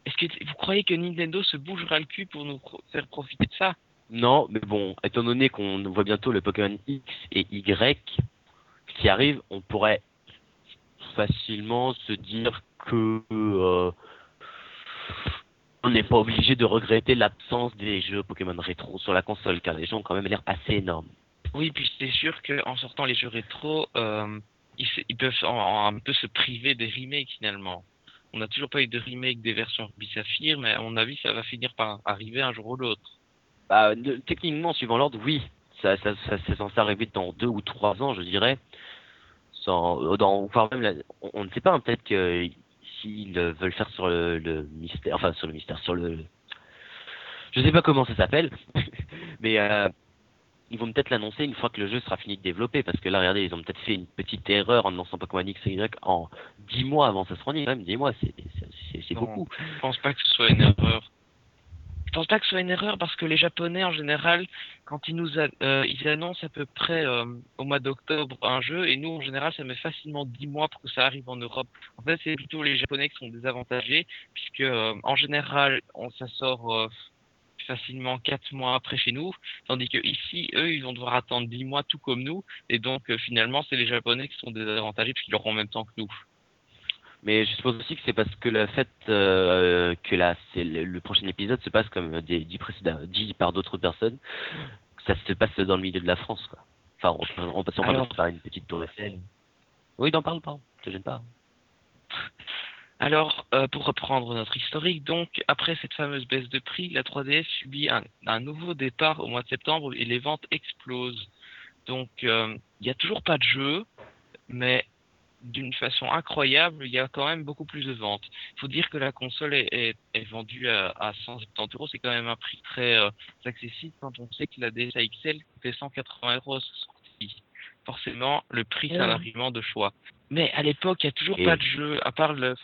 est-ce que vous croyez que Nintendo se bougera le cul pour nous faire profiter de ça? Non, mais bon, étant donné qu'on voit bientôt le Pokémon X et Y qui arrivent, on pourrait facilement se dire que euh, on n'est pas obligé de regretter l'absence des jeux Pokémon rétro sur la console, car les gens ont quand même l'air assez énormes. Oui, puis c'est sûr qu'en sortant les jeux rétro, euh, ils, peuvent en- en- un peu se priver des remakes finalement. On n'a toujours pas eu de remake des versions Ruby Saphir, mais à mon avis, ça va finir par arriver un jour ou l'autre. Bah, techniquement, suivant l'ordre, oui. Ça, ça, ça, c'est censé arriver dans deux ou trois ans, je dirais. Sans, euh, dans, voire même, la- on, on ne sait pas, hein, peut-être que s'ils veulent faire sur le, le mystère, enfin sur le mystère, sur le, je sais pas comment ça s'appelle, mais euh, ils vont peut-être l'annoncer une fois que le jeu sera fini de développer, parce que là, regardez, ils ont peut-être fait une petite erreur en lançant Pokémon X et Y en dix mois avant ça se rende, quand même, dix mois, c'est, beaucoup. Je pense pas que ce soit une erreur. Je pense pas que ce soit une erreur parce que les Japonais en général, quand ils nous euh, ils annoncent à peu près euh, au mois d'octobre un jeu, et nous en général ça met facilement 10 mois pour que ça arrive en Europe. En fait c'est plutôt les Japonais qui sont désavantagés puisque euh, en général on ça sort facilement 4 mois après chez nous, tandis que ici eux ils vont devoir attendre 10 mois tout comme nous, et donc finalement c'est les Japonais qui sont désavantagés puisqu'ils l'auront en même temps que nous. Mais je suppose aussi que c'est parce que le fait euh, que là, c'est le, le prochain épisode se passe comme des dix précédents, dit par d'autres personnes, que ça se passe dans le milieu de la France, quoi. Enfin, on, on, on, on Alors- faire une petite tour Eiffel. Oui, n'en parle pas, te gêne pas. Alors, euh, pour reprendre notre historique, donc, après cette fameuse baisse de prix, la 3DS subit un, un nouveau départ au mois de septembre et les ventes explosent. Donc, euh, il n'y a toujours pas de jeu, mais d'une façon incroyable, il y a quand même beaucoup plus de ventes. Il faut dire que la console est, est, est vendue à, à 170 euros, c'est quand même un prix très euh, accessible quand on sait que la DSi XL fait 180 euros sortie. Forcément, le prix, c'est un argument de choix. Mais à l'époque, il n'y a toujours Et- pas de jeu, à part le,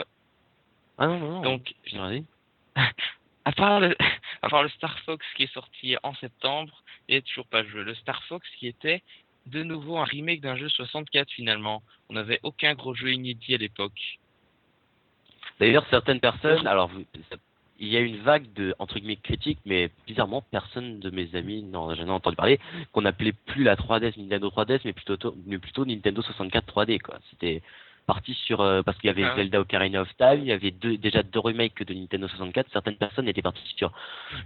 Ah non, non, non. donc, à part, le, à part le Star Fox qui est sorti en septembre, il n'y a toujours pas de jeu. Le Star Fox qui était de nouveau un remake d'un jeu 64 finalement. On n'avait aucun gros jeu inédit à l'époque. D'ailleurs, certaines personnes, alors, il y a une vague de, entre guillemets, critiques, mais bizarrement, personne de mes amis n'en a jamais entendu parler, qu'on appelait plus la 3DS Nintendo 3DS, mais plutôt, mais plutôt Nintendo 64 3D, quoi. C'était parti sur, euh, parce qu'il y avait Ah. Zelda Ocarina of Time, il y avait deux, déjà deux remakes de Nintendo 64, certaines personnes étaient parties sur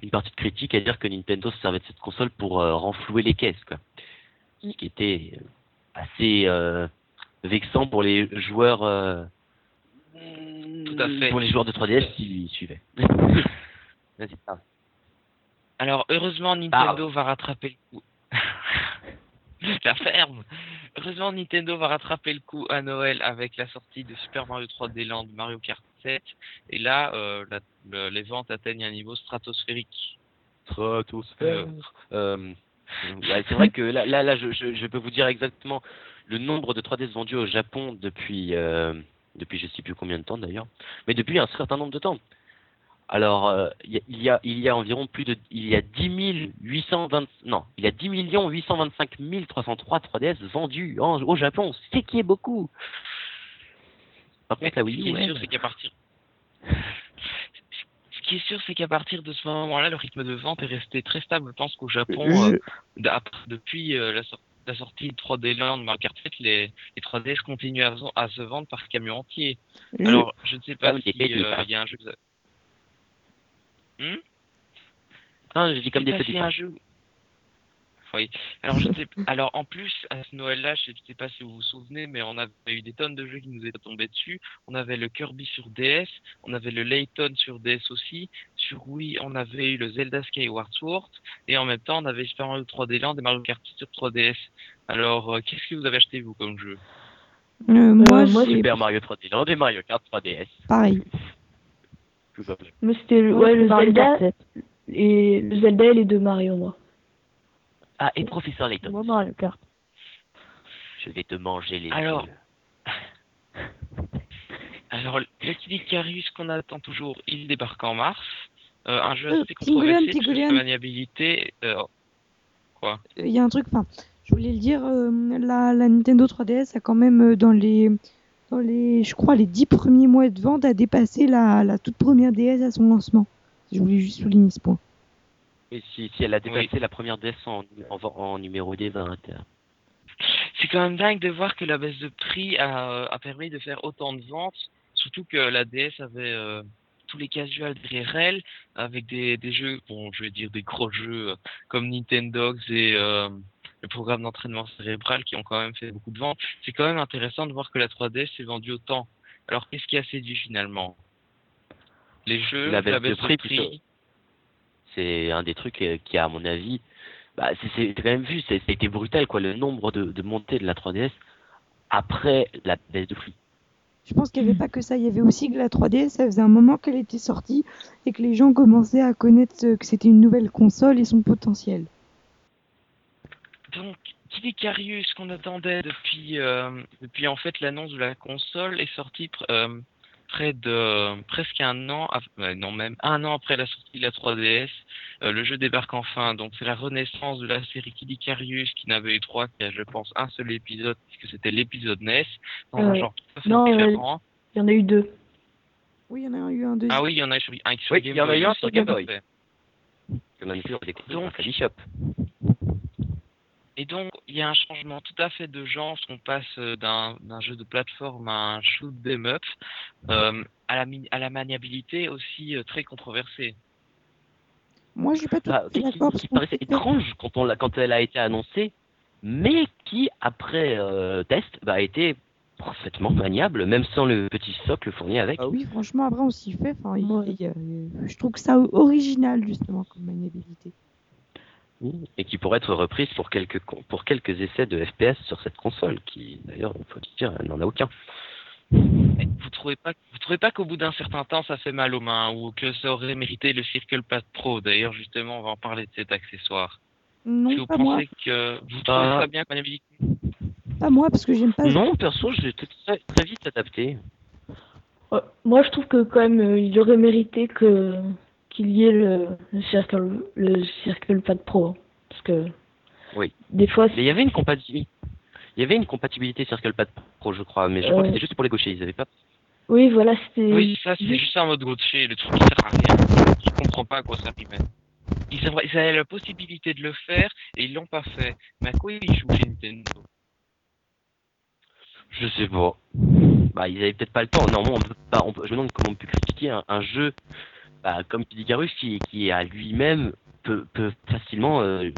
une partie de critique à dire que Nintendo se servait de cette console pour euh, renflouer les caisses, quoi. Ce qui était euh, assez euh, vexant pour les joueurs, euh, Tout à fait. pour les joueurs de 3DS qui suivaient. Vas-y, parle. Alors heureusement Nintendo va rattraper le coup. la ferme. Heureusement Nintendo va rattraper le coup à Noël avec la sortie de Super Mario 3D Land, Mario Kart 7, et là euh, la- le- les ventes atteignent un niveau stratosphérique. Stratosphère. Euh, c'est vrai que là, là, là je, je, je peux vous dire exactement le nombre de 3DS vendus au Japon depuis, euh, depuis je sais plus combien de temps d'ailleurs, mais depuis un certain nombre de temps. Alors, euh, il y, a- il y a, environ plus de, il y a 10 820, non, il y a 10 825 303 3DS vendus en- au Japon, c'est qui est beaucoup. Par contre, la Wii U, c'est qu'à partir qui est sûr, c'est qu'à partir de ce moment-là, le rythme de vente est resté très stable. Je pense qu'au Japon, euh, depuis euh, la, la sortie de 3D Land, 7, les, les 3DS continuent à, à se vendre par camion entier. Je- Alors, je ne sais pas Ah oui, si les pédés, euh, y a un jeu. Hmm? Ah, je dis comme Je des petits. s'il y a un jeu. Oui. Alors, je sais... Alors, en plus, à ce Noël-là, je ne sais pas si vous vous souvenez, mais on avait eu des tonnes de jeux qui nous étaient tombés dessus. On avait le Kirby sur DS, on avait le Layton sur DS aussi. Sur Wii, on avait eu le Zelda Skyward Sword, et en même temps, on avait Super Mario 3D Land et Mario Kart sur 3DS. Alors, euh, qu'est-ce que vous avez acheté, vous, comme jeu? Euh, moi, moi, j'ai Super Mario 3D Land et Mario Kart 3DS. pareil. Tout fait. Moi, c'était le, Moi, ouais, le Zelda Kart 7. et le Zelda et les deux Mario, moi. Ah, et Professeur Layton. Je vais te manger les Alors. Alors, le Kid Icarus qu'on attend toujours, il débarque en mars. Euh, un jeu Euh, assez controversé, Tingolian. sa maniabilité... euh, quoi Il y a un truc, enfin, je voulais le dire, euh, la, la Nintendo 3DS a quand même euh, dans les dans les, je crois, les dix premiers mois de vente, a dépassé la, la toute première DS à son lancement. Je voulais juste souligner ce point. Si, si elle a dépassé la première DS en, en, en numéro des 20. C'est quand même dingue de voir que la baisse de prix a, a permis de faire autant de ventes, surtout que la DS avait euh, tous les casuals derrière elle, avec des, des jeux, bon, je vais dire des gros jeux euh, comme Nintendo et euh, le programme d'entraînement cérébral qui ont quand même fait beaucoup de ventes. C'est quand même intéressant de voir que la 3DS s'est vendue autant. Alors qu'est-ce qui a séduit finalement? Les jeux, La baisse de prix, C'est un des trucs euh, qui, à mon avis, bah, c'est quand même vu, c'est- ça a été brutal, quoi, le nombre de, de montées de la 3DS après la baisse de prix. Je pense qu'il n'y avait pas que ça, il y avait aussi que la 3DS, ça faisait un moment qu'elle était sortie et que les gens commençaient à connaître que c'était une nouvelle console et son potentiel. Donc, Kid Icarus qu'on attendait depuis, euh, depuis en fait l'annonce de la console est sorti euh, près de presque un an, ouais, non même un an après la sortie de la 3DS. Euh, le jeu débarque enfin, donc c'est la renaissance de la série Kid Icarus qui n'avait eu trois, qui a je pense un seul épisode puisque c'était l'épisode NES dans un Euh, genre tout à fait non, euh, différent. Il y en a eu deux. Oui, il y en a eu un deuxième. Ah oui, il y en a eu sur, un sur Oui, Game il y en a Boy eu un sur Game Boy. parfait. Que même plus, on découvre Donc- dans Candy Shop. Et donc, il y a un changement tout à fait de genre, parce qu'on passe euh, d'un d'un jeu de plateforme à un shoot 'em up, euh, à, la mi- à la maniabilité aussi euh, très controversée. Moi, je suis pas tout Bah, à fait qui, d'accord. parce qui paraissait étrange quand, on quand elle a été annoncée, mais qui, après euh, test, bah, a été parfaitement maniable, même sans le petit socle fourni avec. Ah oui, franchement, après, on s'y fait. Enfin, Ouais. il je trouve que ça original, justement, comme maniabilité. Et qui pourrait être reprise pour quelques, pour quelques essais de FPS sur cette console, qui d'ailleurs, il faut dire, elle n'en a aucun. Et Vous trouvez pas, vous trouvez pas qu'au bout d'un certain temps, ça fait mal aux mains, ou que ça aurait mérité le Circle Pad Pro? D'ailleurs, justement, on va en parler de cet accessoire. Non, vous pas moi. pensez que vous trouvez Ah. ça bien, maniabilité Pas moi, parce que j'aime pas. Non, perso, j'ai été très, très vite adapté. Ouais, Moi, je trouve que quand même, euh, il aurait mérité que qu'il y ait le, le Circle le Circle Pad Pro, hein. parce que Oui. des fois, Mais il y avait une compatibilité. Il y avait une compatibilité Circle Pad Pro, je crois, mais je crois Euh. que c'était juste pour les gauchers. Ils avaient pas. oui, voilà, c'était. Oui, ça, c'est juste un mode gaucher, le truc qui sert à rien. Je comprends pas à quoi ça rimait. Ils avaient, ils avaient la possibilité de le faire, et ils l'ont pas fait. Mais à quoi ils jouent chez Nintendo? Je sais pas. Bah, ils avaient peut-être pas le temps. Normalement, on peut pas. on peut- je me demande comment on peut critiquer un, un jeu bah, comme Icarus qui, qui à lui-même peut, peut facilement euh,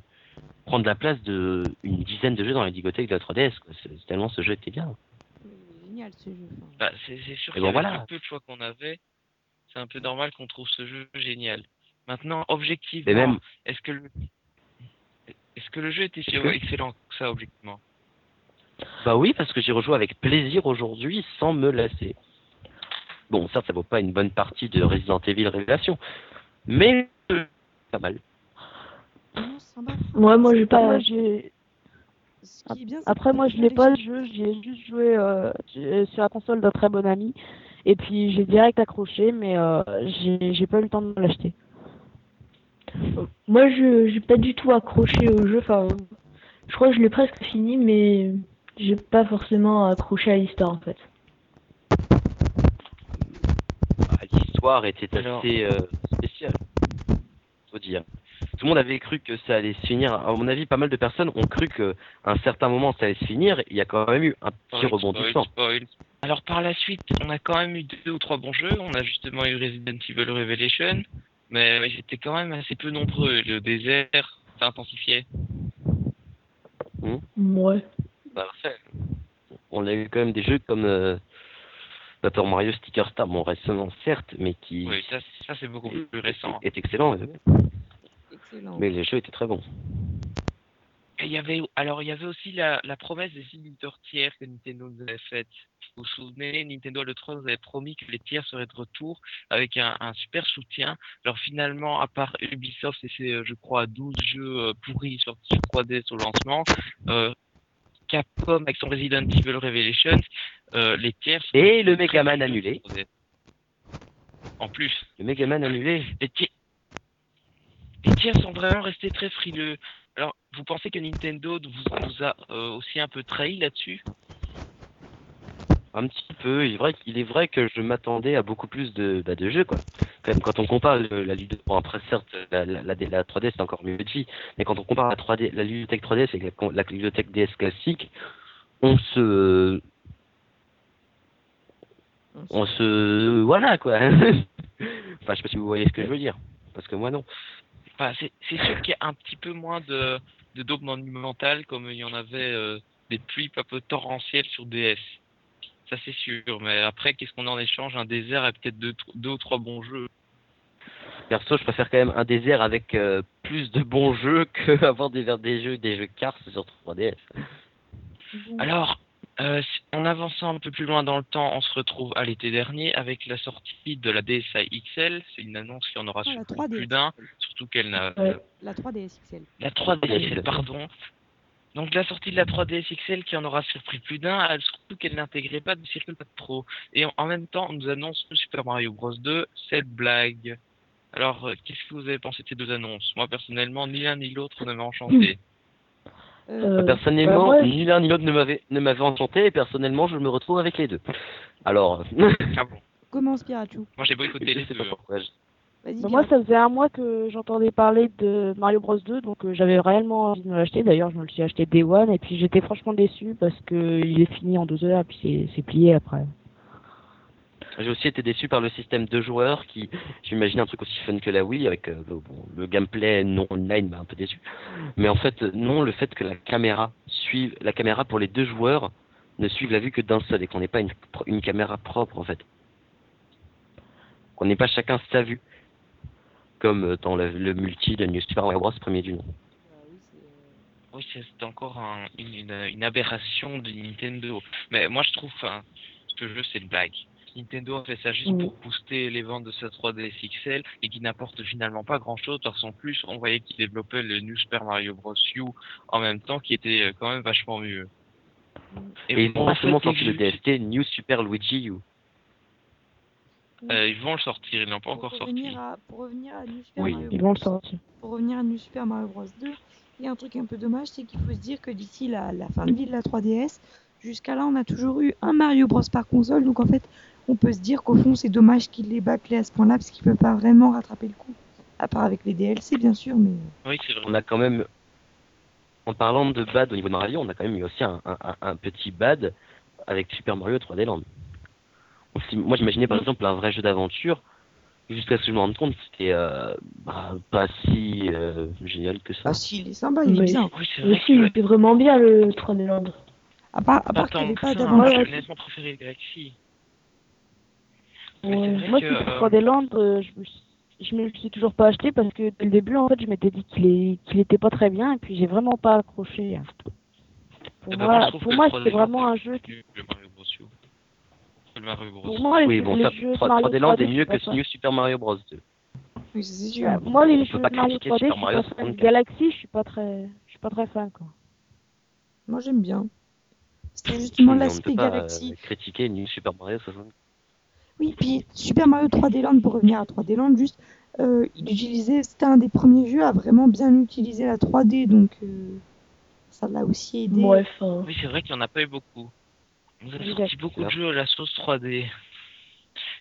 prendre la place de une dizaine de jeux dans la digothèque de la 3DS. quoi. C'est- tellement ce jeu était bien. C'est génial ce jeu. Bah, c'est c'est sûr qu'il bon, voilà. le peu de choix qu'on avait. C'est un peu normal qu'on trouve ce jeu génial. Maintenant, objectivement, même, est-ce que le est-ce que le jeu était si excellent que ça objectivement? Bah oui, parce que j'ai rejoué avec plaisir aujourd'hui sans me lasser. Bon, certes, ça vaut pas une bonne partie de Resident Evil Révélation, mais euh, pas mal. Ouais, moi, j'ai pas. moi, j'ai- Ce qui est bien, c'est Après, moi, je l'ai pas le jeu, j'y ai juste joué euh, sur la console d'un très bon ami. Et puis, j'ai direct accroché, mais euh, j'ai j'ai pas eu le temps de l'acheter. Moi, je j'ai pas du tout accroché au jeu. Enfin, je crois que je l'ai presque fini, mais j'ai pas forcément accroché à l'histoire en fait. Bah, était Alors- assez euh, spéciale, faut dire. Tout le monde avait cru que ça allait se finir. À mon avis, pas mal de personnes ont cru que à un certain moment ça allait se finir. Il y a quand même eu un petit rebondissement. Alors par la suite, on a quand même eu deux ou trois bons jeux. On a justement eu Resident Evil Revelation, mais ils étaient quand même assez peu nombreux. Le désert s'intensifiait. Ouais. Bah, après, on a eu quand même des jeux comme euh, Paper Mario Sticker Star, bon récemment certes, mais qui Oui, ça, ça c'est beaucoup plus récent. est excellent. Excellent. Mais les jeux étaient très bons. Et il y avait, alors il y avait aussi la, la promesse des éditeurs tiers que Nintendo nous avait faite. Vous vous souvenez, Nintendo à l'E3 nous avait promis que les tiers seraient de retour avec un, un super soutien. Alors finalement, à part Ubisoft et ses, euh, je crois, 12 jeux euh, pourris sortis sur 3D au lancement, euh, Capcom avec son Resident Evil Revelations, euh, les tiers Et le Megaman annulé. sur 3D. En plus, Le Megaman annulé. les tiers, les tiers sont vraiment restés très frileux. Alors, vous pensez que Nintendo vous, vous a euh, aussi un peu trahi là-dessus? Un petit peu. Il est vrai, qu'il est vrai que je m'attendais à beaucoup plus de, bah, de jeux, quoi. Quand, même, quand on compare le- la ludothèque, bon après certes, la, la, la, la 3D c'est encore mieux petit, mais quand on compare la 3D, la ludothèque 3D avec la, ludothèque DS classique, on se, on se, voilà quoi. enfin, je sais pas si vous voyez ce que je veux dire, parce que moi non. Enfin, c'est c'est sûr qu'il y a un petit peu moins de, de daubes monumentales comme il y en avait euh, des pluies un peu torrentielles sur DS. Ça c'est sûr, mais après qu'est-ce qu'on en échange? Un désert et peut-être deux, deux ou trois bons jeux. Perso, je préfère quand même un désert avec euh, plus de bons jeux que avoir des, des jeux, des jeux Cars sur 3DS. Alors, euh, en avançant un peu plus loin dans le temps, on se retrouve à l'été dernier avec la sortie de la DSi XL. C'est une annonce qui en aura Ah, la sur 3DS. plus d'un, surtout qu'elle n'a Ouais. La 3DS XL. La 3DS XL. pardon. Donc la sortie de la 3DS XL qui en aura surpris plus d'un, euh, surtout qu'elle n'intégrait pas de Circle Pad Pro. Et en, en même temps, on nous annonce le Super Mario Bros 2, cette blague. Alors, euh, qu'est-ce que vous avez pensé de ces deux annonces? Moi, personnellement, ni l'un ni l'autre ne m'a enchanté. Euh, Euh, personnellement, bah, ni l'un ni l'autre ne m'avait ne m'avait enchanté et personnellement, je me retrouve avec les deux. Alors, ah bon Commence Pirachu. Moi, j'ai boycotté les deux. Vas-y. Bah, moi, ça faisait un mois que j'entendais parler de Mario Bros 2, donc euh, j'avais réellement envie de me l'acheter. D'ailleurs, je me le suis acheté Day One, et puis j'étais franchement déçu parce que il est fini en deux heures, et puis c'est plié après. J'ai aussi été déçu par le système de joueurs qui, j'imaginais un truc aussi fun que la Wii avec euh, le, gameplay non online m'a un peu déçu. Mais en fait, non, le fait que la caméra suive, la caméra pour les deux joueurs ne suive la vue que d'un seul et qu'on n'ait pas une, une caméra propre en fait. Qu'on n'ait pas chacun sa vue. Comme euh, dans le, multi de New Super Mario Bros. premier du nom. Oui, c'est encore un- une, aberration de Nintendo. Mais moi, je trouve, enfin, ce jeu, c'est une blague. Nintendo a fait ça juste pour booster les ventes de sa 3DS XL et qui n'apporte finalement pas grand chose parce qu'en plus, on voyait qu'il développait le New Super Mario Bros. U en même temps qui était euh, quand même vachement mieux. Et, ils bon, ont en justement fait, sorti le DST New Super Luigi U. euh, ils vont le sortir, ils l'ont pas encore sorti. à, pour revenir à New Super Oui, Mario Ils Bros. vont le sortir. pour revenir à New Super Mario Bros 2, il y a un truc un peu dommage, c'est qu'il faut se dire que d'ici la, la fin de vie de la 3DS, jusqu'à là, on a toujours eu un Mario Bros par console. Donc en fait, on peut se dire qu'au fond, c'est dommage qu'il l'ait bâclé à ce point-là, parce qu'il peut pas vraiment rattraper le coup. À part avec les DLC, bien sûr, mais Oui, c'est vrai. on a quand même, en parlant de bad au niveau de Mario, on a quand même eu aussi un, un, un- un petit bad avec Super Mario 3D Land. Moi, j'imaginais par exemple un vrai jeu d'aventure, jusqu'à ce que je me rende compte c'était euh, bah, pas si euh, génial que ça. ah si, il est sympa, il est Mais- bien. Oui, c'est Mais vrai si, il que était vraiment bien le 3D Land. À part, à part qu'il n'y avait pas moi, j'ai préféré le Galaxy. Mais Ouais. c'est vrai Moi, que, Super euh, 3D Land, euh, je je me suis toujours pas acheté parce que dès le début, en fait, je m'étais dit qu'il est... qu'il était pas très bien, et puis j'ai vraiment pas accroché. Pour eh ben, moi, pour c'était 3D vraiment un jeu qui mieux que le Mario Bros. U. Que Le Mario Bros. Pour moi, les, oui, bon, les ça, jeux de 3, Mario 3D Land 3D, est mieux que. New Super Mario Bros. 2. Oui, ça, c'est sûr. Ouais, Moi, les jeux Mario critiquer 3D, je Super suis Mario pas fan. 64. Galaxy, je suis pas très, je suis pas très fan, quoi. Moi, j'aime bien. C'était justement l'aspect pas Galaxy. euh, critiquer New Super Mario 64. Oui, puis Super Mario 3D Land, pour revenir à 3D Land, juste, euh, il utilisait, c'était un des premiers jeux à vraiment bien utiliser la 3D, donc euh, ça l'a aussi aidé. Bref, hein. Oui, c'est vrai qu'il n'y en a pas eu beaucoup. On a Exact. sorti beaucoup de jeux à la sauce 3D.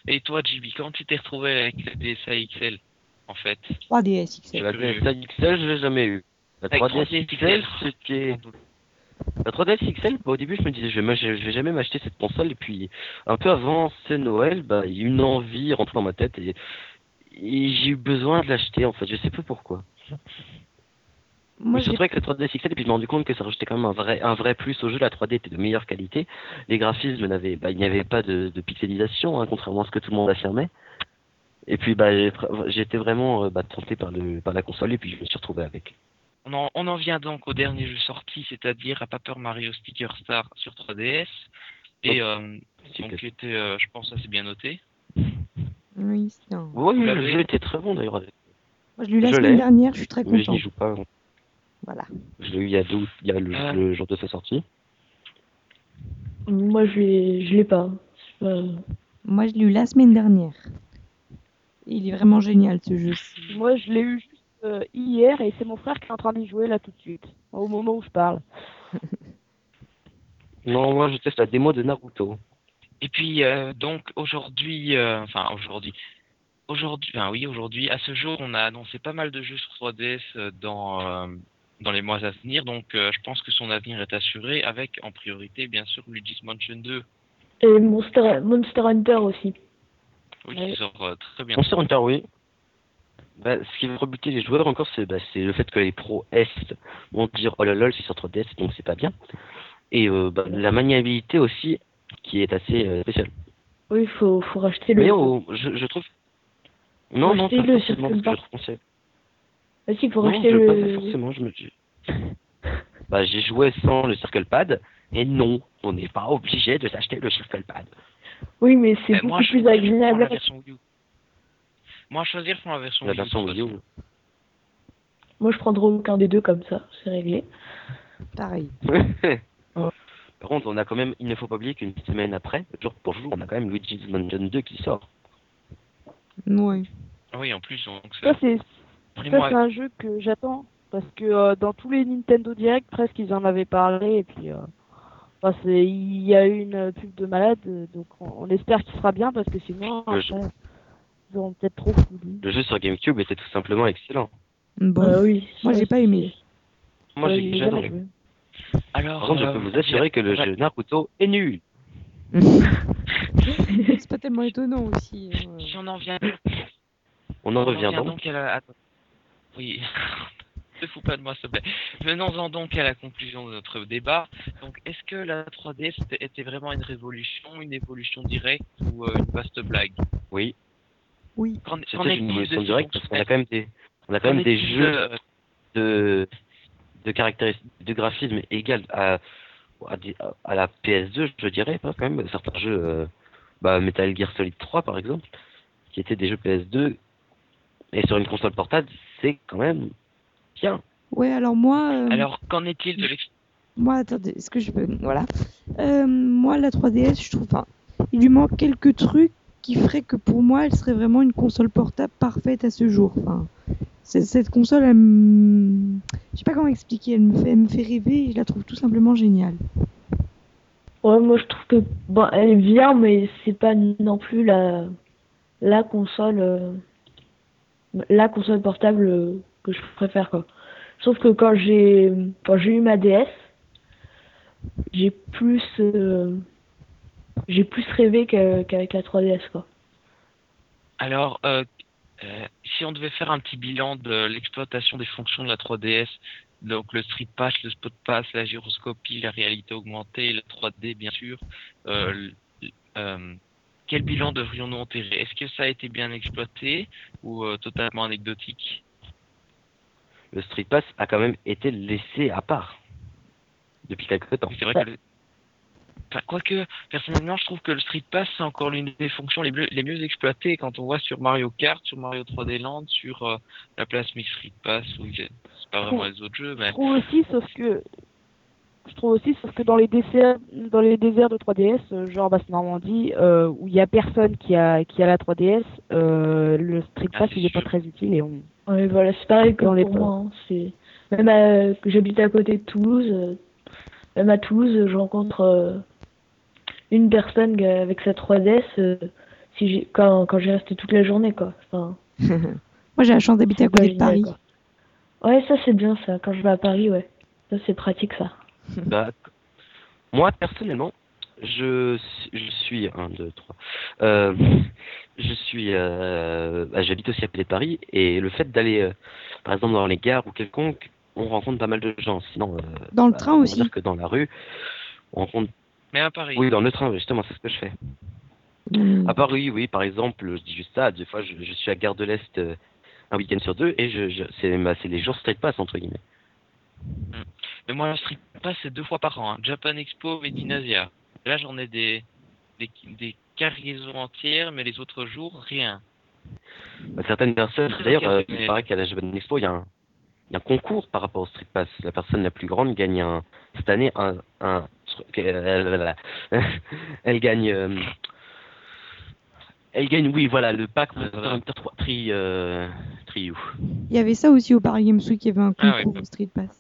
Et toi, JB, comment tu t'es retrouvé avec la DSi XL, en fait? 3DS Et XL. La DSi XL, je l'ai jamais eu. La Avec 3DS XL, c'était... La 3DS XL, bah, au début, je me disais, je vais, jamais m'acheter cette console. Et puis, un peu avant c'est Noël, bah, il y a eu une envie rentrée dans ma tête et, et j'ai eu besoin de l'acheter, en fait. Je sais pas pourquoi. Moi, surtout avec la 3DS XL, et puis je me suis rendu compte que ça rajoutait quand même un vrai, un vrai plus au jeu. La 3D était de meilleure qualité. Les graphismes n'avaient, bah, il n'y avait pas de, de pixelisation, hein, contrairement à ce que tout le monde affirmait. Et puis, bah, été vraiment euh, bah, tenté par, le, par la console, et puis je me suis retrouvé avec. On en, on en vient donc au dernier jeu sorti, c'est-à-dire à Paper Mario Sticker Star sur 3DS. Et euh, donc, qui était, euh, je pense, assez bien noté. Oui, c'est un- Oui, le jeu était très bon d'ailleurs. Moi, je l'ai eu la Je semaine l'ai. dernière, je suis très Mais je content. n'y joue pas. Voilà. Je l'ai eu il y a, deux, il y a le, Ah. le jour de sa sortie. Moi, je l'ai, je l'ai pas. Pas- Moi, je l'ai eu la semaine dernière. Il est vraiment génial ce jeu. Moi, je l'ai eu euh, hier, et c'est mon frère qui est en train d'y jouer là tout de suite, au moment où je parle. Non, moi je teste la démo de Naruto. Et puis euh, donc aujourd'hui, euh, enfin aujourd'hui, aujourd'hui, enfin oui aujourd'hui, à ce jour, on a annoncé pas mal de jeux sur 3DS euh, dans euh, dans les mois à venir. Donc euh, je pense que son avenir est assuré avec en priorité bien sûr Luigi's Mansion 2, Et Monster, Monster Hunter aussi. oui, Ouais. qui sort euh, très bien. Monster Hunter, oui. Bah, ce qui va rebuter les joueurs encore, c'est bah, c'est le fait que les pros Est vont dire oh là là, c'est sur 3DS, donc c'est pas bien. Et euh, bah, la maniabilité aussi, qui est assez euh, spéciale. Oui, faut, faut racheter le. Mais oh, je, je trouve. Non, Faut non, acheter pas le forcément, parce que je pensais. Ah si, faut Non, racheter je le. pas forcément, je me dis. Bah, j'ai joué sans le Circle Pad, et non, on n'est pas obligé de s'acheter le Circle Pad. Oui, mais c'est Euh, beaucoup moi, plus agréable. la version Wii U. Moi, choisir pour la version La Wii U. Moi, je prendrai aucun des deux comme ça, c'est réglé. Pareil. Par contre, on a quand même, il ne faut pas oublier qu'une semaine après, jour pour jour, on a quand même Luigi's Mansion 2 qui sort. Ouais. Ah Oui, en plus, donc Ça, c'est un jeu que j'attends. Parce que euh, dans tous les Nintendo Direct, presque, ils en avaient parlé. Et puis, euh, enfin, c'est- il y a eu une pub de malade. Donc, on, on espère qu'il sera bien. Parce que sinon, après, peut-être trop. Le jeu sur GameCube était tout simplement excellent. Bon. Euh, oui. Moi, j'ai pas aimé. Moi, Ouais, j'ai jamais adoré. joué. alors. Par contre, je euh, peux vous assurer que le ouais. jeu Naruto est nul. c'est pas tellement étonnant aussi. hein. Si on en vient On en revient vient donc. donc à la... attends. Oui. Ne fous pas de moi, s'il te plaît. Venons-en donc à la conclusion de notre débat. Donc, est-ce que la 3DS était- était vraiment une révolution, une évolution directe ou euh, une vaste blague? Oui, Oui. C'était une ses directe parce qu'on a quand même des, on a quand même des jeux de- de, de caractéristiques, de graphisme égal à, à, la PS2, je dirais, hein, quand même. Certains jeux, euh, bah, Metal Gear Solid 3 par exemple, qui étaient des jeux PS2, et sur une console portable, c'est quand même bien. Ouais, alors moi. euh, Alors, qu'en est-il de. Moi, attendez, est-ce que je peux. Voilà. Euh, moi, la 3DS, je trouve. Enfin, il lui manque quelques trucs qui feraient que pour moi, elle serait vraiment une console portable parfaite à ce jour. Enfin, cette console, elle me... Je sais pas comment expliquer, elle me, fait, me rêver et je la trouve tout simplement géniale. Ouais, moi je trouve que bon, elle est bien, mais c'est pas non plus la la console euh, la console portable euh, que je préfère quoi. Sauf que quand j'ai quand j'ai eu ma DS, j'ai plus euh, j'ai plus rêvé que- qu'avec la 3DS quoi. Alors, euh, euh, si on devait faire un petit bilan de l'exploitation des fonctions de la 3DS, donc le Street Pass, le Spot Pass, la gyroscopie, la réalité augmentée, la 3D bien sûr, euh, euh, quel bilan devrions-nous en tirer Est-ce que ça a été bien exploité ou euh, totalement anecdotique? Le Street Pass a quand même été laissé à part depuis quelques temps. C'est vrai que le... Enfin, quoique, personnellement, je trouve que le Street Pass, c'est encore l'une des fonctions les, mieux- les mieux exploitées quand on voit sur Mario Kart, sur Mario 3D Land, sur euh, la place Mix Street Pass, a- c'est pas vraiment les autres jeux, mais Je trouve aussi, sauf que je trouve aussi, sauf que dans les déserts, dans les déserts de 3DS, euh, genre basse Normandie, euh, où il y a personne qui a qui a la 3DS, euh, le Street Ah, Pass il est pas très utile et on. Ouais, voilà, c'est pareil que Dans les pour moi. hein, c'est même à- que j'habite à côté de Toulouse, euh, même à Toulouse, je rencontre euh, une personne avec sa 3DS euh, si j'ai quand quand j'ai resté toute la journée quoi. Enfin, Moi, j'ai la chance d'habiter à côté de Paris. quoi. Ouais, ça c'est bien ça. Quand je vais à Paris, ouais, ça c'est pratique ça. Bah, moi, personnellement, je, je suis 1, 2, 3. Euh, je suis. Euh, bah, J'habite aussi à côté de Paris et le fait d'aller, euh, par exemple, dans les gares ou quelconque, on rencontre pas mal de gens. Sinon, euh, Dans le bah, train on aussi. dire que dans la rue, on rencontre. Mais à Paris. Oui, dans le train, justement, c'est ce que je fais. Mmh. À Paris, oui, par exemple, je dis juste ça. Des fois, je, je suis à Gare de l'Est euh, un week-end sur deux et je, je, c'est bah, les jours Street Pass, entre guillemets. Mais moi, le Street Pass, c'est deux fois par an. hein. Japan Expo, Medinasia. Là, j'en ai des, des, des cargaisons entières, mais les autres jours, rien. Bah, certaines personnes, d'ailleurs, euh, il paraît qu'à la Japan Expo, il y, a un, il y a un concours par rapport au Street Pass. La personne la plus grande gagne un, cette année un, un euh, elle gagne, euh, elle gagne, oui, voilà, le pack Monster Hunter 3 tri, euh, Trio. Il y avait ça aussi au Paris Games Week, il y avait un Ah ouais. concours au Street Pass.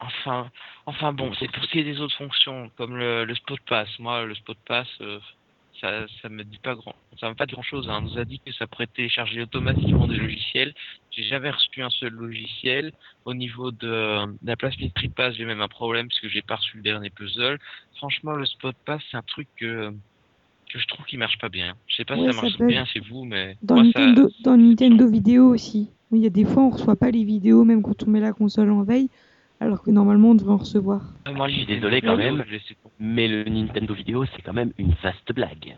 Enfin, enfin bon, c'est pour ce qui est des autres fonctions, comme le, le Spot Pass. Moi, le Spot Pass, euh, ça, ça me dit pas grand, ça m'a pas grand chose. Hein. On nous a dit que ça pourrait télécharger automatiquement des logiciels. J'ai jamais reçu un seul logiciel. Au niveau de, de la place Trip Pass, j'ai même un problème parce que j'ai pas reçu le dernier puzzle. Franchement, le Spot Pass, c'est un truc que, que je trouve qui marche pas bien. Je sais pas Ouais, si ça ça marche peut bien chez vous, mais Dans, moi, ça- Nintendo, dans Nintendo Vidéo aussi. Oui, Il y a des fois, on reçoit pas les vidéos, même quand on met la console en veille, alors que normalement, on devrait en recevoir. Ah, moi, Je suis désolé quand même. Mais le Nintendo Vidéo, c'est quand même une vaste blague.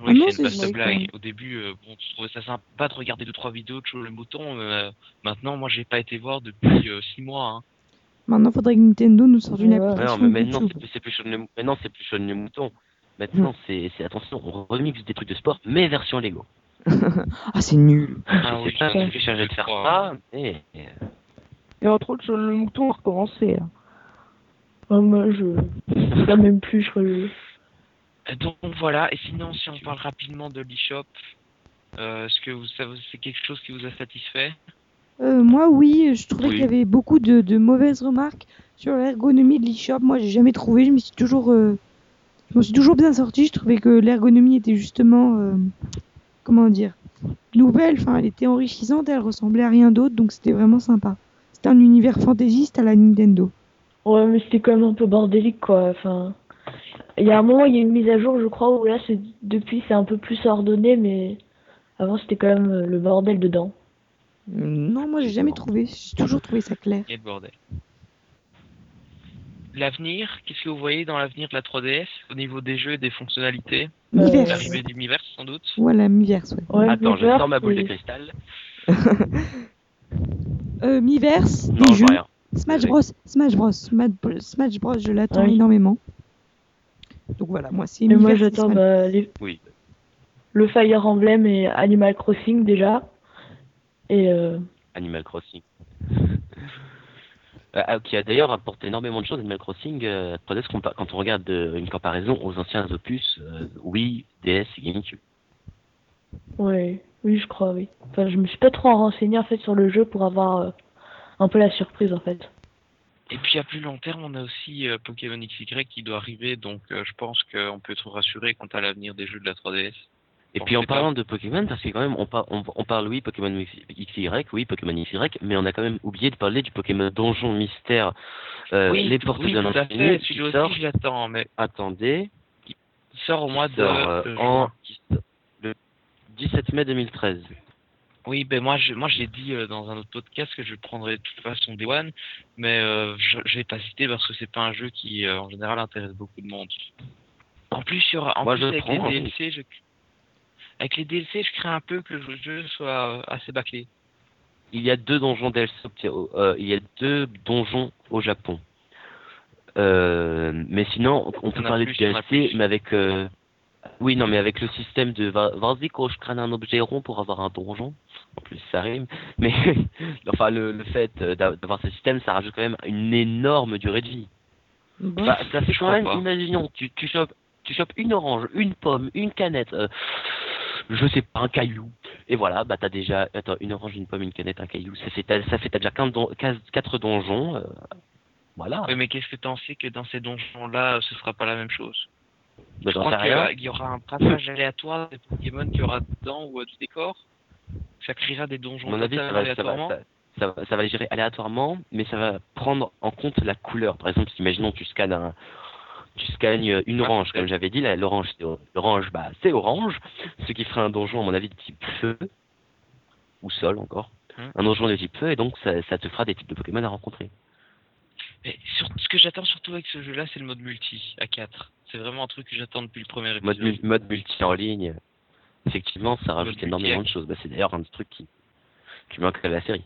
Oui, Ah non, c'est c'est une vaste blague. Au début, euh, bon, je trouvais ça sympa de regarder deux trois vidéos de le mouton. euh, maintenant, moi, j'ai pas été voir depuis euh, six mois. Hein. Maintenant, faudrait que Nintendo nous sorte une application non, mais maintenant, c'est plus, plus le Mou- maintenant, c'est plus Shaun le mouton. Maintenant, c'est, c'est attention, on remixe des trucs de sport, mais version Lego. Ah, c'est nul. Ah Je oui, pas ça, j'ai chargé de faire ça, mais euh, Et entre autres, le mouton a recommencé. là. Oh, moi, je. je sais même plus, je crois. que- Euh, Donc voilà, et sinon si on parle rapidement de l'eShop, euh, est-ce que vous, ça vous- c'est quelque chose qui vous a satisfait? Euh, moi, oui, je trouvais Oui. qu'il y avait beaucoup de, de mauvaises remarques sur l'ergonomie de l'eShop. Moi, j'ai jamais trouvé. Je me suis toujours, euh, je m'en suis toujours bien sortie. Je trouvais que l'ergonomie était justement, euh, comment dire, nouvelle. Enfin, elle était enrichissante. Elle ressemblait à rien d'autre, donc c'était vraiment sympa. C'était un univers fantaisiste à la Nintendo. Ouais, mais c'était quand même un peu bordélique, quoi. Enfin, il y a un moment, il y a une mise à jour, je crois, où là, c'est depuis, c'est un peu plus ordonné, mais avant, c'était quand même euh, le bordel dedans. Euh, Non, moi, j'ai jamais trouvé. J'ai toujours trouvé ça clair. Quel bordel. L'avenir, qu'est-ce que vous voyez dans l'avenir de la 3DS au niveau des jeux et des fonctionnalités? Euh. L'arrivée du Miiverse sans doute Voilà, Miiverse, ouais. Ouais, attends, je sors ma boule de cristal. Euh, Miiverse, Non, des je jeux. rien. Smash. Bros, Smash Bros, Smash Bros, Smash Bros, je l'attends Oui. énormément. Donc voilà, moi c'est Et moi, j'attends bah, les- Oui. le Fire Emblem et Animal Crossing déjà. Et euh, Animal Crossing. Ah, qui a d'ailleurs apporté énormément de choses Animal Crossing. Euh, 3DS, compa- quand on regarde euh, une comparaison aux anciens opus, euh, Wii, DS et GameCube? ouais, oui, je crois, oui. Enfin, je me suis pas trop renseigné en fait sur le jeu pour avoir euh, un peu la surprise en fait. Et puis à plus long terme, on a aussi euh, Pokémon XY qui doit arriver, donc euh, je pense qu'on peut être rassuré quant à l'avenir des jeux de la 3DS. Et puis en parlant de Pokémon, parce que quand même on, par- on, on parle oui Pokémon XY, oui Pokémon XY, mais on a quand même oublié de parler du Pokémon Donjon Mystère, euh, oui, les portes oui, de l'infini, qui sort, aussi, je l'attends, mais attendez, sort au mois de, sort, de en, qui le 17 mai 2013. Oui, ben moi, je, moi, j'ai dit euh, dans un autre podcast que je prendrais de toute façon Day One, mais euh, je, je l'ai pas cité parce que c'est pas un jeu qui, euh, en général, intéresse beaucoup de monde. En plus, sur, en Moi, plus avec prends, les. DLC, je, avec les DLC, je crains un peu que le jeu soit euh, assez bâclé. Il y a deux donjons DLC, euh, il y a deux donjons au Japon. Euh, mais sinon, on peut parler plus, a DLC, mais avec euh, oui, non, mais avec le système de va- vas-y quand je crâne un objet rond pour avoir un donjon. En plus, ça rime. Mais enfin, le, le fait euh, d'a- d'avoir ce système, ça rajoute quand même une énorme durée de vie. Bon. Bah, ça fait quand même, pas. imaginons, tu, tu chopes, tu chopes une orange, une pomme, une canette, euh, je sais pas, un caillou. Et voilà, bah t'as déjà, attends, une orange, une pomme, une canette, un caillou. Ça fait, t'as- ça fait, t'as déjà 15 don- 15 quatre donjons. euh, voilà. Oui, mais qu'est-ce que t'en sais que dans ces donjons-là, ce sera pas la même chose? Bah, Je j'en crois sais qu'il y rien. aura- il y aura un brassage aléatoire des Pokémon qu'il y aura dedans ou euh, du décor. Ça créera des donjons À mon avis, ça va, ça, va, ça, va, ça va gérer aléatoirement, mais ça va prendre en compte la couleur. Par exemple, si imaginons tu scannes un, tu scannes une orange, comme j'avais dit, l'orange, c'est l'orange, bah c'est orange, ce qui ferait un donjon à mon avis de type feu ou sol encore, Hmm. un donjon de type feu, et donc ça, ça te fera des types de Pokémon à rencontrer. Mais sur, ce que j'attends surtout avec ce jeu-là, c'est le mode multi à 4. C'est vraiment un truc que j'attends depuis le premier épisode. Mode multi en ligne, effectivement, ça rajoute énormément de choses. Bah, c'est d'ailleurs un des trucs qui, qui manque à la série.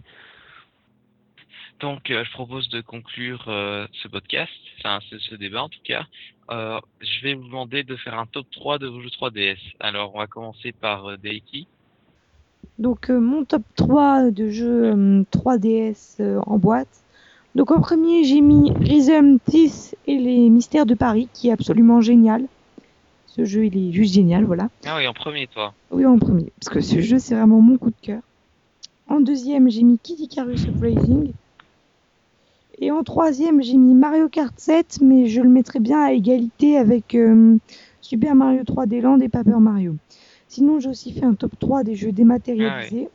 Donc, euh, je propose de conclure euh, ce podcast, enfin ce, ce débat en tout cas. Euh, je vais vous demander de faire un top 3 de vos jeux 3DS. Alors, on va commencer par euh, Deiki. Donc euh, mon top 3 de jeux euh, 3DS euh, en boîte. Donc en premier j'ai mis Rhythm Thief et les mystères de Paris qui est absolument génial. Ce jeu il est juste génial voilà. Ah oui, en premier, toi. Oui en premier parce que ce jeu c'est vraiment mon coup de cœur. En deuxième j'ai mis Kid Icarus Uprising. Et en troisième j'ai mis Mario Kart 7 mais je le mettrais bien à égalité avec euh, Super Mario 3D Land et Paper Mario. Sinon, j'ai aussi fait un top 3 des jeux dématérialisés.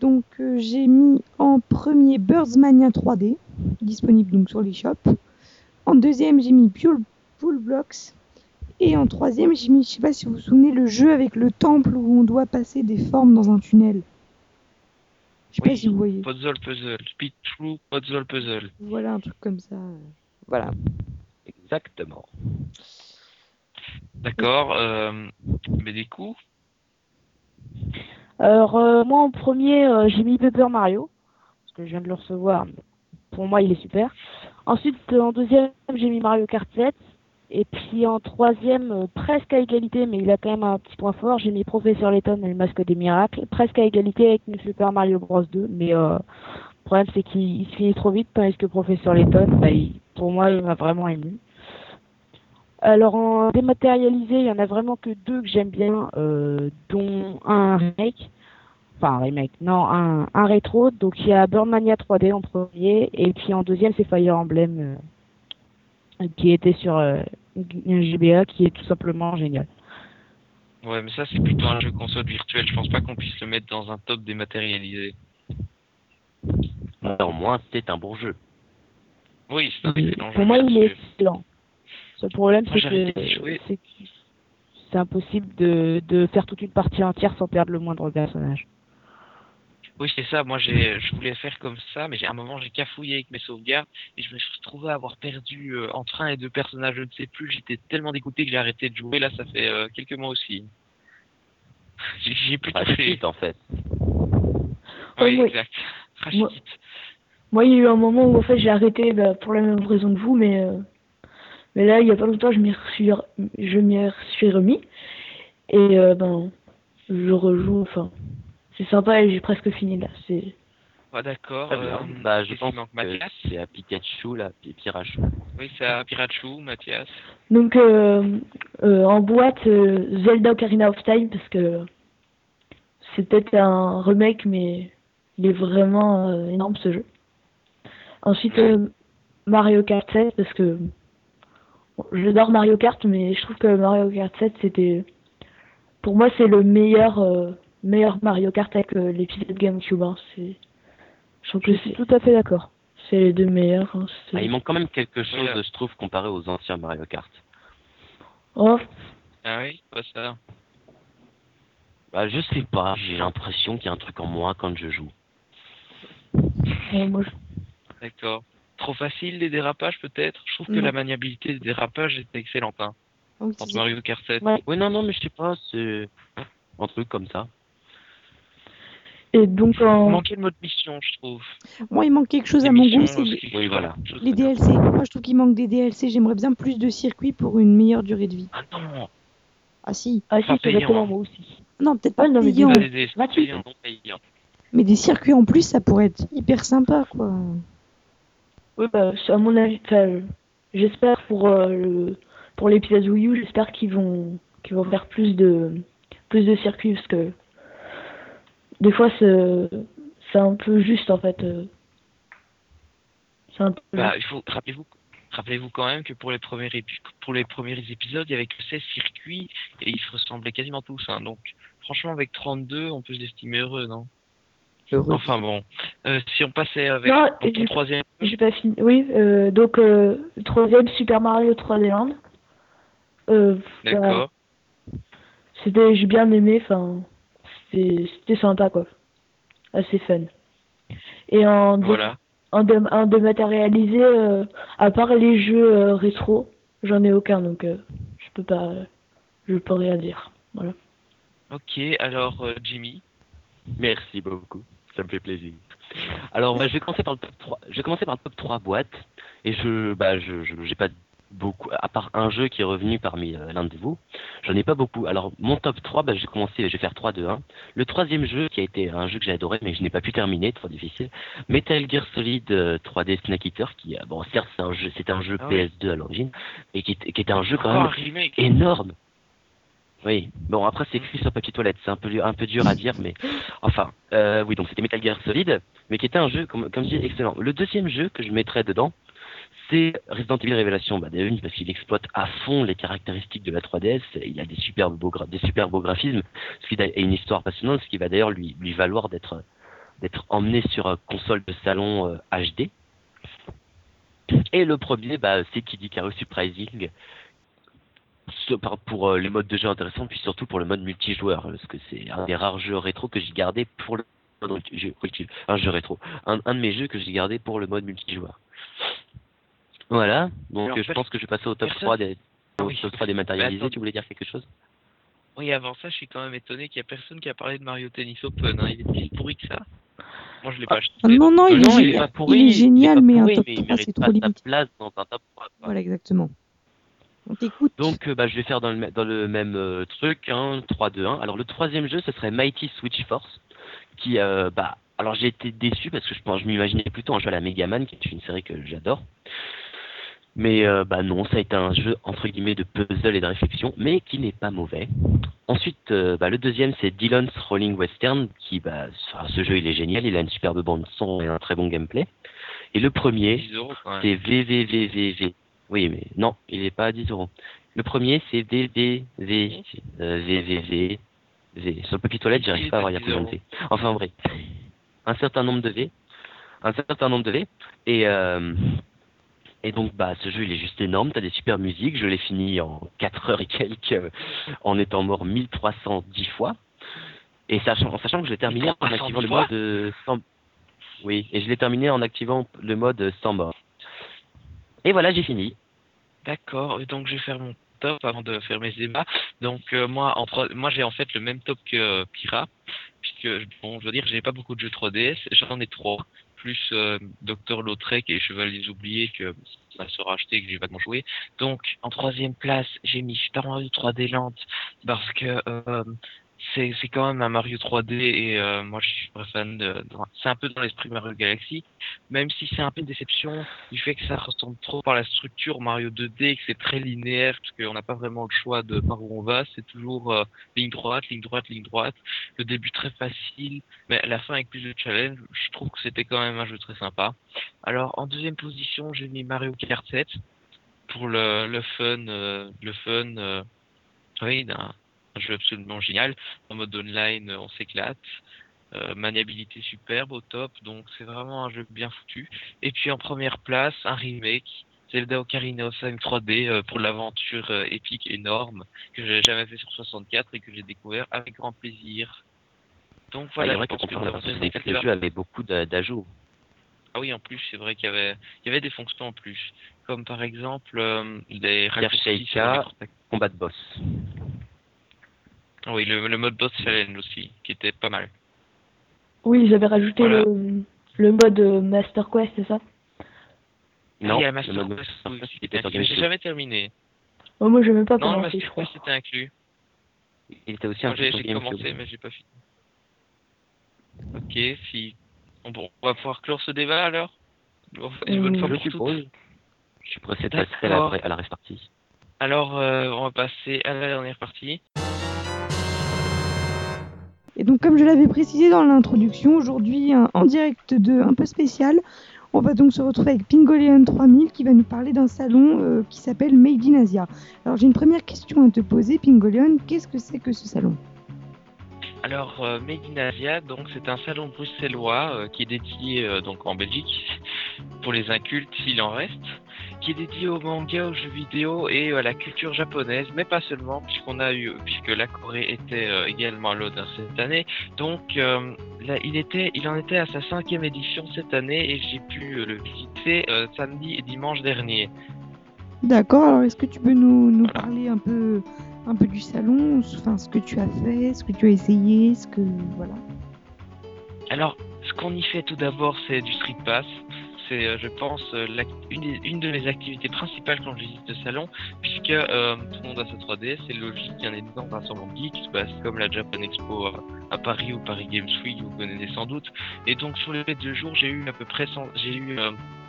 Donc, euh, j'ai mis en premier Birdsmania 3D, disponible donc sur les shops. En deuxième, j'ai mis Pure Pool Blocks. Et en troisième, j'ai mis, je sais pas si vous vous souvenez, le jeu avec le temple où on doit passer des formes dans un tunnel. Je sais pas si vous voyez. Puzzle Puzzle. Speed Through Puzzle Puzzle. Voilà, un truc comme ça. Voilà. Exactement. D'accord. Euh, mais des coups Alors, euh, moi, en premier, euh, j'ai mis Paper Mario, parce que je viens de le recevoir. Pour moi, il est super. Ensuite, en deuxième, j'ai mis Mario Kart 7. Et puis en troisième, euh, presque à égalité, mais il a quand même un petit point fort, j'ai mis Professeur Layton et le Masque des Miracles. Presque à égalité avec New Super Mario Bros 2, mais euh, le problème c'est qu'il il se finit trop vite, tandis que Professeur Layton, bah, il- pour moi, il m'a vraiment ému. Alors en dématérialisé, il y en a vraiment que deux que j'aime bien, euh, dont un remake. Enfin un remake, non, un, un rétro. Donc il y a Birdmania 3D en premier, et puis en deuxième c'est Fire Emblem, euh, qui était sur euh, un GBA, qui est tout simplement génial. Ouais, mais ça, c'est plutôt un jeu console virtuel. Je pense pas qu'on puisse le mettre dans un top dématérialisé. Néanmoins, c'est un bon jeu. Oui, c'est un excellent jeu. Pour moi, il est excellent. Le problème, c'est que c'est que c'est impossible de, de faire toute une partie entière sans perdre le moindre personnage. Oui, c'est ça. Moi, j'ai, je voulais faire comme ça, mais j'ai- à un moment, j'ai cafouillé avec mes sauvegardes et je me suis retrouvé à avoir perdu euh, entre un et deux personnages. Je ne sais plus. J'étais tellement dégoûté que j'ai arrêté de jouer. Là, ça fait euh, quelques mois aussi. J'ai, j'ai plus. Quit, en fait. Oui, moi- exact. Moi-. Moi, il y a eu un moment où en fait j'ai arrêté bah, pour la même raison que vous, mais euh, mais là il y a pas longtemps je m'y suis je m'y suis remis et euh, ben je rejoue. Enfin, c'est sympa et j'ai presque fini là. C'est Ouais, d'accord. Euh, bah, je pense manque, que Mathias c'est à Pikachu, là, Pi- Pirachu. Oui, c'est à Pirachu, Mathias. donc euh, euh, en boîte euh, Zelda Ocarina of Time parce que c'est peut-être un remake mais il est vraiment euh, énorme ce jeu. Ensuite euh, Mario Kart 7 parce que bon, j'adore Mario Kart mais je trouve que Mario Kart 7 c'était pour moi c'est le meilleur euh, meilleur Mario Kart avec euh, l'épisode GameCube hein. je trouve Je que suis tout à fait d'accord. c'est les deux meilleurs hein. Ah, il manque quand même quelque chose, je trouve, comparé aux anciens Mario Kart. Oh, Ah oui, pas ça. Bah, je sais pas, j'ai l'impression qu'il y a un truc en moi quand je joue. ouais, moi, je- D'accord. Trop facile les dérapages peut-être? Je trouve que Non. la maniabilité des dérapages était excellente hein, c'est- Mario Kart 7. Ouais. Oui, non, non, mais je sais pas, c'est un truc comme ça. Et donc Il manquait le mode mission, je trouve. Moi, il manque quelque chose Les à mon goût, c'est les, Oui, voilà. très bien. DLC. Moi, je trouve qu'il manque des DLC. J'aimerais bien plus de circuits pour une meilleure durée de vie. Ah non Ah si. ah si c'est exactement payant. moi aussi Non, peut-être pas Ouais, non, mais payant, des- DLC payant. mais des circuits en plus, ça pourrait être hyper sympa, quoi. Oui, bah, c'est à mon avis, j'espère pour euh, le, pour l'épisode Wii U, j'espère qu'ils vont, qu'ils vont faire plus de, plus de circuits parce que des fois c'est, un peu juste en fait. euh. C'est un peu Bah, il faut rappelez-vous rappelez-vous quand même que pour les premiers épi- pour les premiers épisodes, il y avait que 16 circuits et ils se ressemblaient quasiment tous hein. Donc franchement avec 32, on peut s'estimer heureux, non? Enfin bon, Euh, si on passait avec Non, ton troisième J'ai pas fini. Oui, euh, donc euh, le troisième Super Mario 3D Land. Euh, bah, D'accord. c'était, j'ai bien aimé. Enfin, c'était, sympa quoi. Assez fun. Et en Voilà. en, dé- en dématérialisé, euh, à part les jeux euh, rétro, j'en ai aucun donc euh, je peux pas, je peux rien dire. Voilà. Ok, alors euh, Jimmy. Merci beaucoup, ça me fait plaisir. Alors, bah, je vais commencer par le top 3. Je vais commencer par le top 3 boîtes. Et je, bah, je, je- j'ai pas beaucoup, à part un jeu qui est revenu parmi euh, l'un de vous, j'en ai pas beaucoup. Alors, mon top 3, bah, j'ai commencé, je vais faire 3, 2, 1. Le troisième jeu, qui a été un jeu que j'ai adoré, mais que je n'ai pas pu terminer, trop difficile, Metal Gear Solid euh, 3D Snake Eater, qui, euh, bon, certes, c'est un jeu, c'était un jeu Ah oui. PS2 à l'origine, et qui, qui était un jeu quand même remake. énorme. Oui, bon après c'est écrit sur papier toilette, c'est un peu un peu dur à dire, mais enfin, euh, oui donc c'était Metal Gear Solid, mais qui était un jeu comme comme je dis excellent. Le deuxième jeu que je mettrais dedans, c'est Resident Evil Révélation bah, parce qu'il exploite à fond les caractéristiques de la 3DS. Il a des super beaux, des super beaux graphismes ce qui et une histoire passionnante, ce qui va d'ailleurs lui, lui valoir d'être emmené sur console de salon HD. Euh, et le premier, bah, c'est Kid Icarus Surprising, pour les modes de jeu intéressants, puis surtout pour le mode multijoueur, parce que c'est un des rares jeux rétro que j'ai gardé pour le un jeu rétro, un de mes jeux que j'ai gardé pour le mode multijoueur. Voilà, donc je pense que je vais passer au top 3 des, au top 3 dématérialisés. tu voulais dire quelque chose? Oui, avant ça, je suis quand même étonné qu'il n'y a personne qui a parlé de Mario Tennis Open. Hein. Il est plus pourri que ça. Moi, je l'ai pas acheté. Ah, non, non, il, est, il, est, pourri, il est génial, mais un top 3, c'est trop limité. place dans un top 3. Voilà, exactement. On t'écoute. Donc, euh, bah, je vais faire dans le, dans le même euh, truc, hein, 3, 2, 1. Alors, le troisième jeu, ce serait Mighty Switch Force, qui, euh, bah, alors j'ai été déçu parce que je, pense, je m'imaginais plutôt un jeu à la Mega Man, qui est une série que j'adore. Mais euh, bah non, ça a été un jeu entre guillemets de puzzle et de réflexion, mais qui n'est pas mauvais. Ensuite, euh, bah, le deuxième c'est Dylan's Rolling Western, qui bah ce jeu il est génial, il a une superbe bande son et un très bon gameplay. Et le premier c'est VVVVV. Oui, mais non, il n'est pas à 10 euros. Le premier c'est VVV euh, VVV. Sur le papier toilette, j'arrive pas à voir, il y a plus de V. Enfin vrai, un certain nombre de V, un certain nombre de V, et euh, et donc, bah, ce jeu, il est juste énorme. T'as des super musiques. Je l'ai fini en 4 heures et quelques, euh, en étant mort 1310 fois. Et sachant, en sachant que je l'ai terminé en activant le mode sans... Oui, et je l'ai terminé en activant le mode sans mort. Et voilà, j'ai fini. D'accord. Donc, je vais faire mon top avant de faire mes débats. Donc, euh, moi, en moi, j'ai en fait le même top que euh, Pira, puisque, bon, je veux dire, j'ai pas beaucoup de jeux 3DS. J'en ai trois plus euh, Docteur Lautrec et Chevaliers oubliés que ma soeur a acheté que j'ai pas joué. Donc en troisième place, j'ai mis Super Mario 3D Land parce que euh, c'est quand même un Mario 3D et euh, moi je suis très fan de, c'est un peu dans l'esprit Mario Galaxy. Même si c'est un peu une déception du fait que ça ressemble trop par la structure Mario 2D et que c'est très linéaire parce qu'on n'a pas vraiment le choix de par où on va c'est toujours euh, ligne droite ligne droite ligne droite. Le début très facile mais la fin avec plus de challenge je trouve que c'était quand même un jeu très sympa. Alors en deuxième position j'ai mis Mario Kart 7 pour le, le fun euh, le fun oui d'un un jeu absolument génial. En mode online, on s'éclate. Euh, maniabilité superbe au top, donc c'est vraiment un jeu bien foutu. Et puis en première place, un remake, Zelda Ocarina of Time 3D euh, pour l'aventure euh, épique énorme que j'ai jamais fait sur 64 et que j'ai découvert avec grand plaisir. Donc voilà. Ah, c'est le jeu avait beaucoup d'ajouts. Ah oui, en plus, c'est vrai qu'il y avait, il y avait des fonctions en plus, comme par exemple des raccourcis combat de boss. Oui, le, mode boss challenge aussi, qui était pas mal. Oui, ils avaient rajouté le, le mode euh, Master Quest, c'est ça? Non, il y a Master Quest aussi, j'ai jamais terminé. Oh, moi, je même pas Non, Master Quest c'était inclus. Il était aussi un J'ai commencé, mais j'ai pas fini. Ok, si. Bon, on va pouvoir clore ce débat alors? Une bonne fois pour toutes. Je suis pressé de passer à la, à la partie. Alors, euh, on va passer à la dernière partie. Et donc, comme je l'avais précisé dans l'introduction, aujourd'hui, en direct de un peu spécial, on va donc se retrouver avec Pingoleon 3000 qui va nous parler d'un salon euh, qui s'appelle Made in Asia. Alors, j'ai une première question à te poser, Pingoleon. Qu'est-ce que c'est que ce salon? Alors, euh, Made in Asia, donc c'est un salon bruxellois euh, qui est dédié donc en Belgique pour les incultes s'il en reste qui est dédié au manga, aux jeux vidéo et à la culture japonaise, mais pas seulement, puisqu'on a eu, puisque la Corée était euh, également à l'honneur cette année. Donc, euh, là, il était, il en était à sa cinquième édition cette année et j'ai pu euh, le visiter samedi et dimanche dernier. D'accord. Alors, est-ce que tu peux nous, nous parler un peu, un peu du salon, enfin, ce que tu as fait, ce que tu as essayé, ce que, voilà. Alors, ce qu'on y fait tout d'abord, c'est du street pass c'est, euh, je pense, euh, une, de mes activités principales quand je visite le salon, puisque euh, tout le monde a sa 3D, c'est logique, il y a un énorme rassemblement geek, bah, c'est comme la Japan Expo à, Paris ou Paris Games Week, vous connaissez sans doute. Et donc sur les deux jours, j'ai eu à peu près, j'ai eu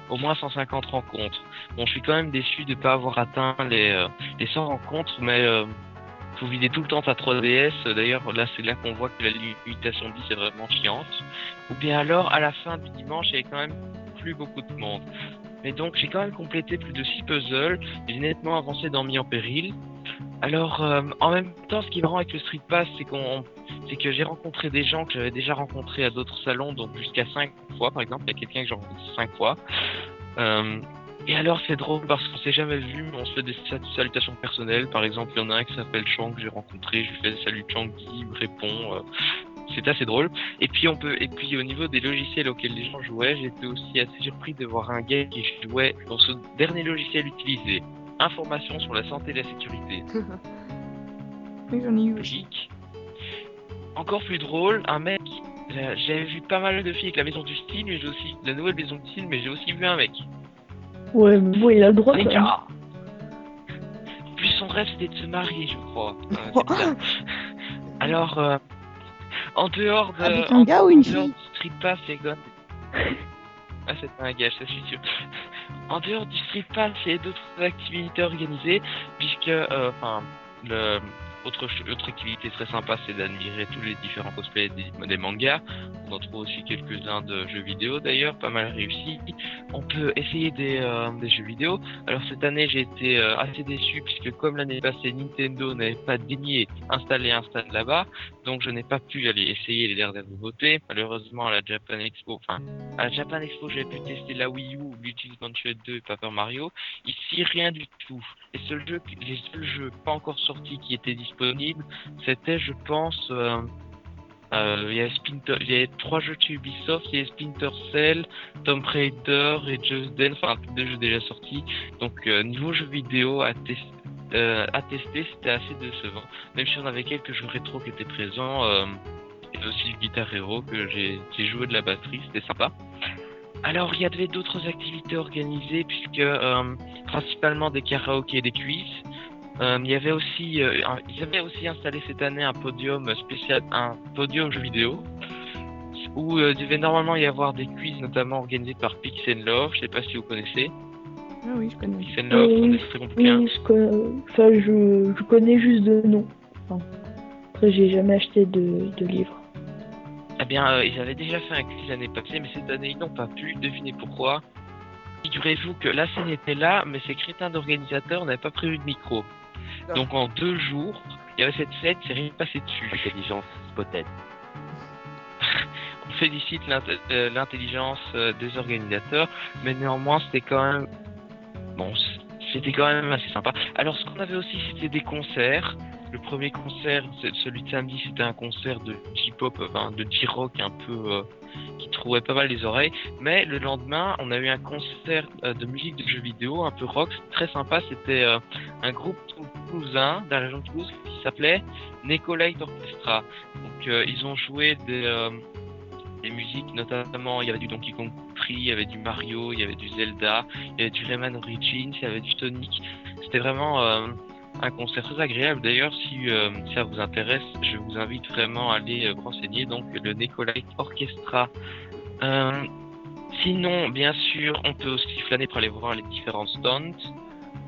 au moins 150 rencontres. Bon, je suis quand même déçu de ne pas avoir atteint les, les 100 rencontres, mais vous videz tout le temps ta 3DS. D'ailleurs, là, c'est là qu'on voit que la limitation 10 est vraiment chiante. Ou bien alors, à la fin du dimanche, il y quand même beaucoup de monde. Mais donc j'ai quand même complété plus de 6 puzzles, j'ai nettement avancé dans Mi en péril. Alors euh, en même temps ce qui me rend avec le Street Pass c'est qu'on c'est que j'ai rencontré des gens que j'avais déjà rencontrés à d'autres salons, donc jusqu'à 5 fois par exemple, il y a quelqu'un que j'ai rencontré 5 fois. Euh, et alors c'est drôle parce qu'on s'est jamais vu, mais on se fait des salutations personnelles. Par exemple, il y en a un qui s'appelle Chang que j'ai rencontré, je lui fais salut Chang, il me répond. Euh, c'est assez drôle. Et puis on peut, et puis au niveau des logiciels auxquels les gens jouaient, j'étais aussi assez surpris de voir un gars qui jouait dans ce dernier logiciel utilisé. Information sur la santé et la sécurité. oui, j'en ai eu. Encore plus drôle, un mec. J'avais vu pas mal de filles avec la maison du style, mais j'ai aussi la nouvelle maison du style, mais j'ai aussi vu un mec. Ouais, mais bon, il a le droit. Plus son rêve c'était de se marier, je crois. Euh, Alors, euh, en dehors de. Avec un gars ou une fille Street Pass et God. ah, c'est un gars, ça suis sûr. En dehors du Street Pass, il y a d'autres activités organisées, puisque, euh, enfin, le autre, autre activité très sympa, c'est d'admirer tous les différents cosplays des, mangas. On en trouve aussi quelques-uns de jeux vidéo d'ailleurs, pas mal réussis. On peut essayer des, euh, jeux vidéo. Alors cette année, j'ai été euh, assez déçu puisque comme l'année passée, Nintendo n'avait pas daigné installer un stand là-bas, donc je n'ai pas pu aller essayer les dernières nouveautés. Malheureusement, à la Japan Expo, enfin, à la Japan Expo, j'ai pu tester la Wii U, Luigi's Mansion 2 et Paper Mario. Ici, rien du tout. Les seuls jeux, les seuls jeux pas encore sortis qui étaient disponibles c'était, je pense, euh, il y, a y trois jeux de Ubisoft, il y a Splinter Cell, Tomb Raider et Just Dance, enfin deux jeux déjà sortis. Donc euh, niveau jeux vidéo à, à tester, c'était assez décevant. Même si on avait quelques jeux rétro qui étaient présents, et aussi Guitar Hero que j'ai joué de la batterie, c'était sympa. Alors il y avait d'autres activités organisées puisque principalement des karaokés et des quiz. Euh, il y avait aussi, euh, ils avaient aussi installé cette année un podium spécial, un podium jeu vidéo, où euh, il devait normalement y avoir des quiz, notamment organisés par Pix Love. Je sais pas si vous connaissez. Ah oui, je connais. Pix Love, oui, très compliqué. Oui, je, connais, enfin, je, je, connais juste de nom. Enfin, après, j'ai jamais acheté de, de livre. Eh bien, ils avaient déjà fait un quiz l'année passée, mais cette année ils n'ont pas pu. Devinez pourquoi. Figurez-vous que la scène était là, mais ces crétins d'organisateurs n'avaient pas prévu de micro. Donc en deux jours, il y avait cette fête, c'est rien passé dessus. Intelligence peut-être. On félicite euh, l'intelligence euh, des organisateurs, mais néanmoins c'était quand même bon, c'était quand même assez sympa. Alors ce qu'on avait aussi c'était des concerts. Le premier concert, celui de samedi, c'était un concert de J-pop, enfin de J-rock un peu euh, qui trouvait pas mal les oreilles. Mais le lendemain, on a eu un concert de musique de jeux vidéo, un peu rock, très sympa. C'était un groupe toulousain, la région Toulouse, qui s'appelait Necolite Orchestra. Donc euh, ils ont joué des, euh, des musiques, notamment il y avait du Donkey Kong Country, il y avait du Mario, il y avait du Zelda, il y avait du Rayman Origins, il y avait du Sonic. C'était vraiment euh, un concert très agréable. D'ailleurs, si ça vous intéresse, je vous invite vraiment à aller renseigner donc le Necolite Orchestra. sinon, bien sûr, on peut aussi flâner pour aller voir les différents stands.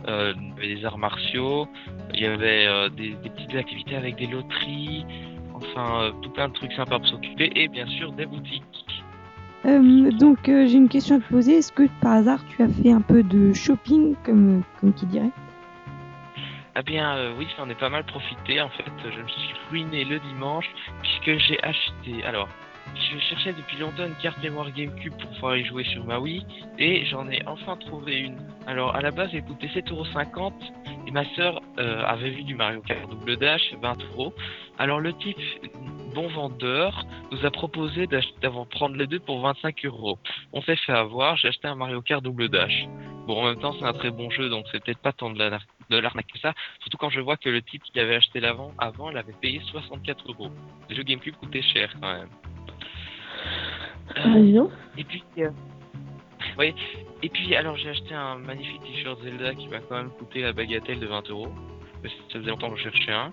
Euh, des arts martiaux, il y avait euh, des, petites activités avec des loteries, enfin euh, tout plein de trucs sympas pour s'occuper et bien sûr des boutiques. donc j'ai une question à te poser. Est-ce que par hasard tu as fait un peu de shopping comme, comme qui dirait? Eh bien oui, j'en ai pas mal profité. En fait, je me suis ruiné le dimanche puisque j'ai acheté. Alors, je cherchais depuis longtemps une carte mémoire GameCube pour pouvoir y jouer sur ma Wii et j'en ai enfin trouvé une. Alors à la base elle coûtait 7,50€ et ma soeur euh, avait vu du Mario Kart Double Dash 20€. Alors le type bon vendeur nous a proposé d'avoir prendre les deux pour 25€. On s'est fait avoir, j'ai acheté un Mario Kart Double Dash. Bon en même temps c'est un très bon jeu donc c'est peut-être pas tant de la de l'arnaque que ça, surtout quand je vois que le type qui avait acheté l'avant avant l'avait payé 64 euros. Le jeu GameCube coûtait cher quand même. Euh, et puis, euh, oui. Et puis, alors j'ai acheté un magnifique t-shirt Zelda qui m'a quand même coûté la bagatelle de 20 euros. Ça faisait longtemps que je cherchais un.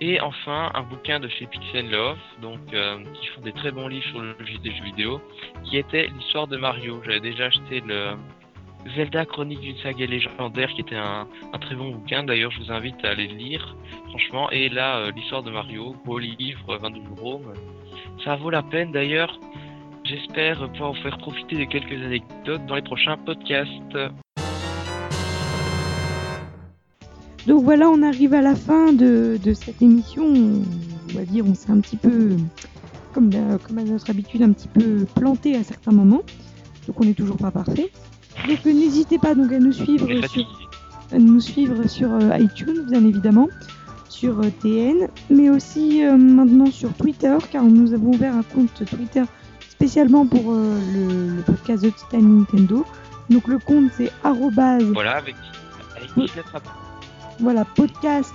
Et enfin, un bouquin de chez Pixel Love, donc euh, qui font des très bons livres sur le des jeux vidéo, qui était l'histoire de Mario. J'avais déjà acheté le Zelda Chronique d'une saga légendaire, qui était un, très bon bouquin. D'ailleurs, je vous invite à aller le lire, franchement. Et là, l'histoire de Mario, gros livre, 22 euros. Ça vaut la peine. D'ailleurs, j'espère pouvoir vous faire profiter de quelques anecdotes dans les prochains podcasts. Donc voilà, on arrive à la fin de, cette émission. On va dire, on s'est un petit peu, comme à notre habitude, un petit peu planté à certains moments. Donc on n'est toujours pas parfait. Donc n'hésitez pas donc à nous suivre sur à nous suivre sur euh, iTunes, bien évidemment, sur euh, TN, mais aussi euh, maintenant sur Twitter, car nous avons ouvert un compte Twitter spécialement pour le, le podcast de Titan Nintendo. Donc le compte c'est arrobase, Voilà, avec, avec 10 lettres à voilà, podcast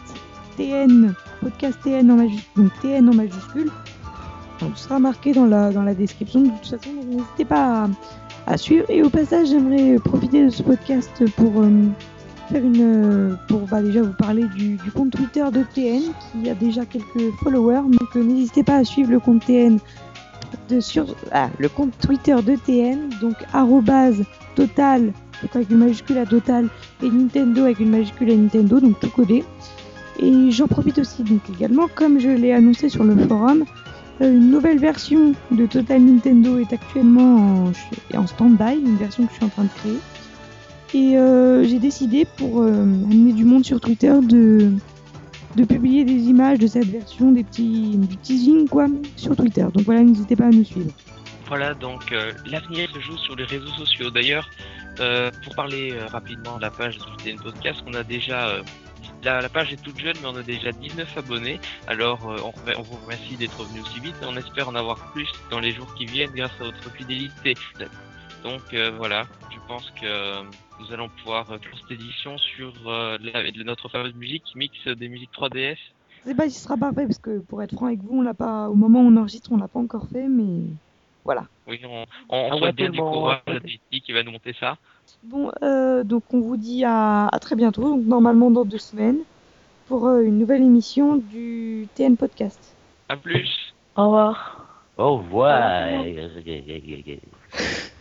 TN, podcast TN en majuscule, donc TN en majuscule. Donc, tout sera marqué dans la, dans la description. De toute façon, n'hésitez pas à, à suivre. Et au passage, j'aimerais profiter de ce podcast pour euh, faire une, euh, pour bah, déjà vous parler du, compte Twitter de TN qui a déjà quelques followers. Donc euh, n'hésitez pas à suivre le compte TN de sur ah, le compte Twitter de TN, donc total avec une majuscule à total et Nintendo avec une majuscule à Nintendo, donc tout codé. Et j'en profite aussi donc également, comme je l'ai annoncé sur le forum, une nouvelle version de Total Nintendo est actuellement en, stand-by, une version que je suis en train de créer. Et euh, j'ai décidé pour euh, amener du monde sur Twitter de, publier des images de cette version, des petits du teasing quoi, sur Twitter. Donc voilà, n'hésitez pas à nous suivre. Voilà, donc euh, l'avenir se joue sur les réseaux sociaux. D'ailleurs, euh, pour parler euh, rapidement de la page du TN Podcast, on a déjà. La, la page est toute jeune, mais on a déjà 19 abonnés. Alors, euh, on, vous remercie d'être venu aussi vite et on espère en avoir plus dans les jours qui viennent grâce à votre fidélité. Donc euh, voilà, je pense que euh, nous allons pouvoir faire cette édition sur euh, la- de notre fameuse musique qui mixe des musiques 3DS. Je sais pas si ce sera parfait parce que pour être franc avec vous, on l'a pas au moment où on enregistre, on l'a pas encore fait, mais voilà. Oui, on, on, on Ah souhaite bien du tellement, courage à qui va nous monter ça. Bon, euh, donc on vous dit à, à très bientôt, donc normalement dans deux semaines, pour euh, une nouvelle émission du TN Podcast. À plus Au revoir. Au revoir. Au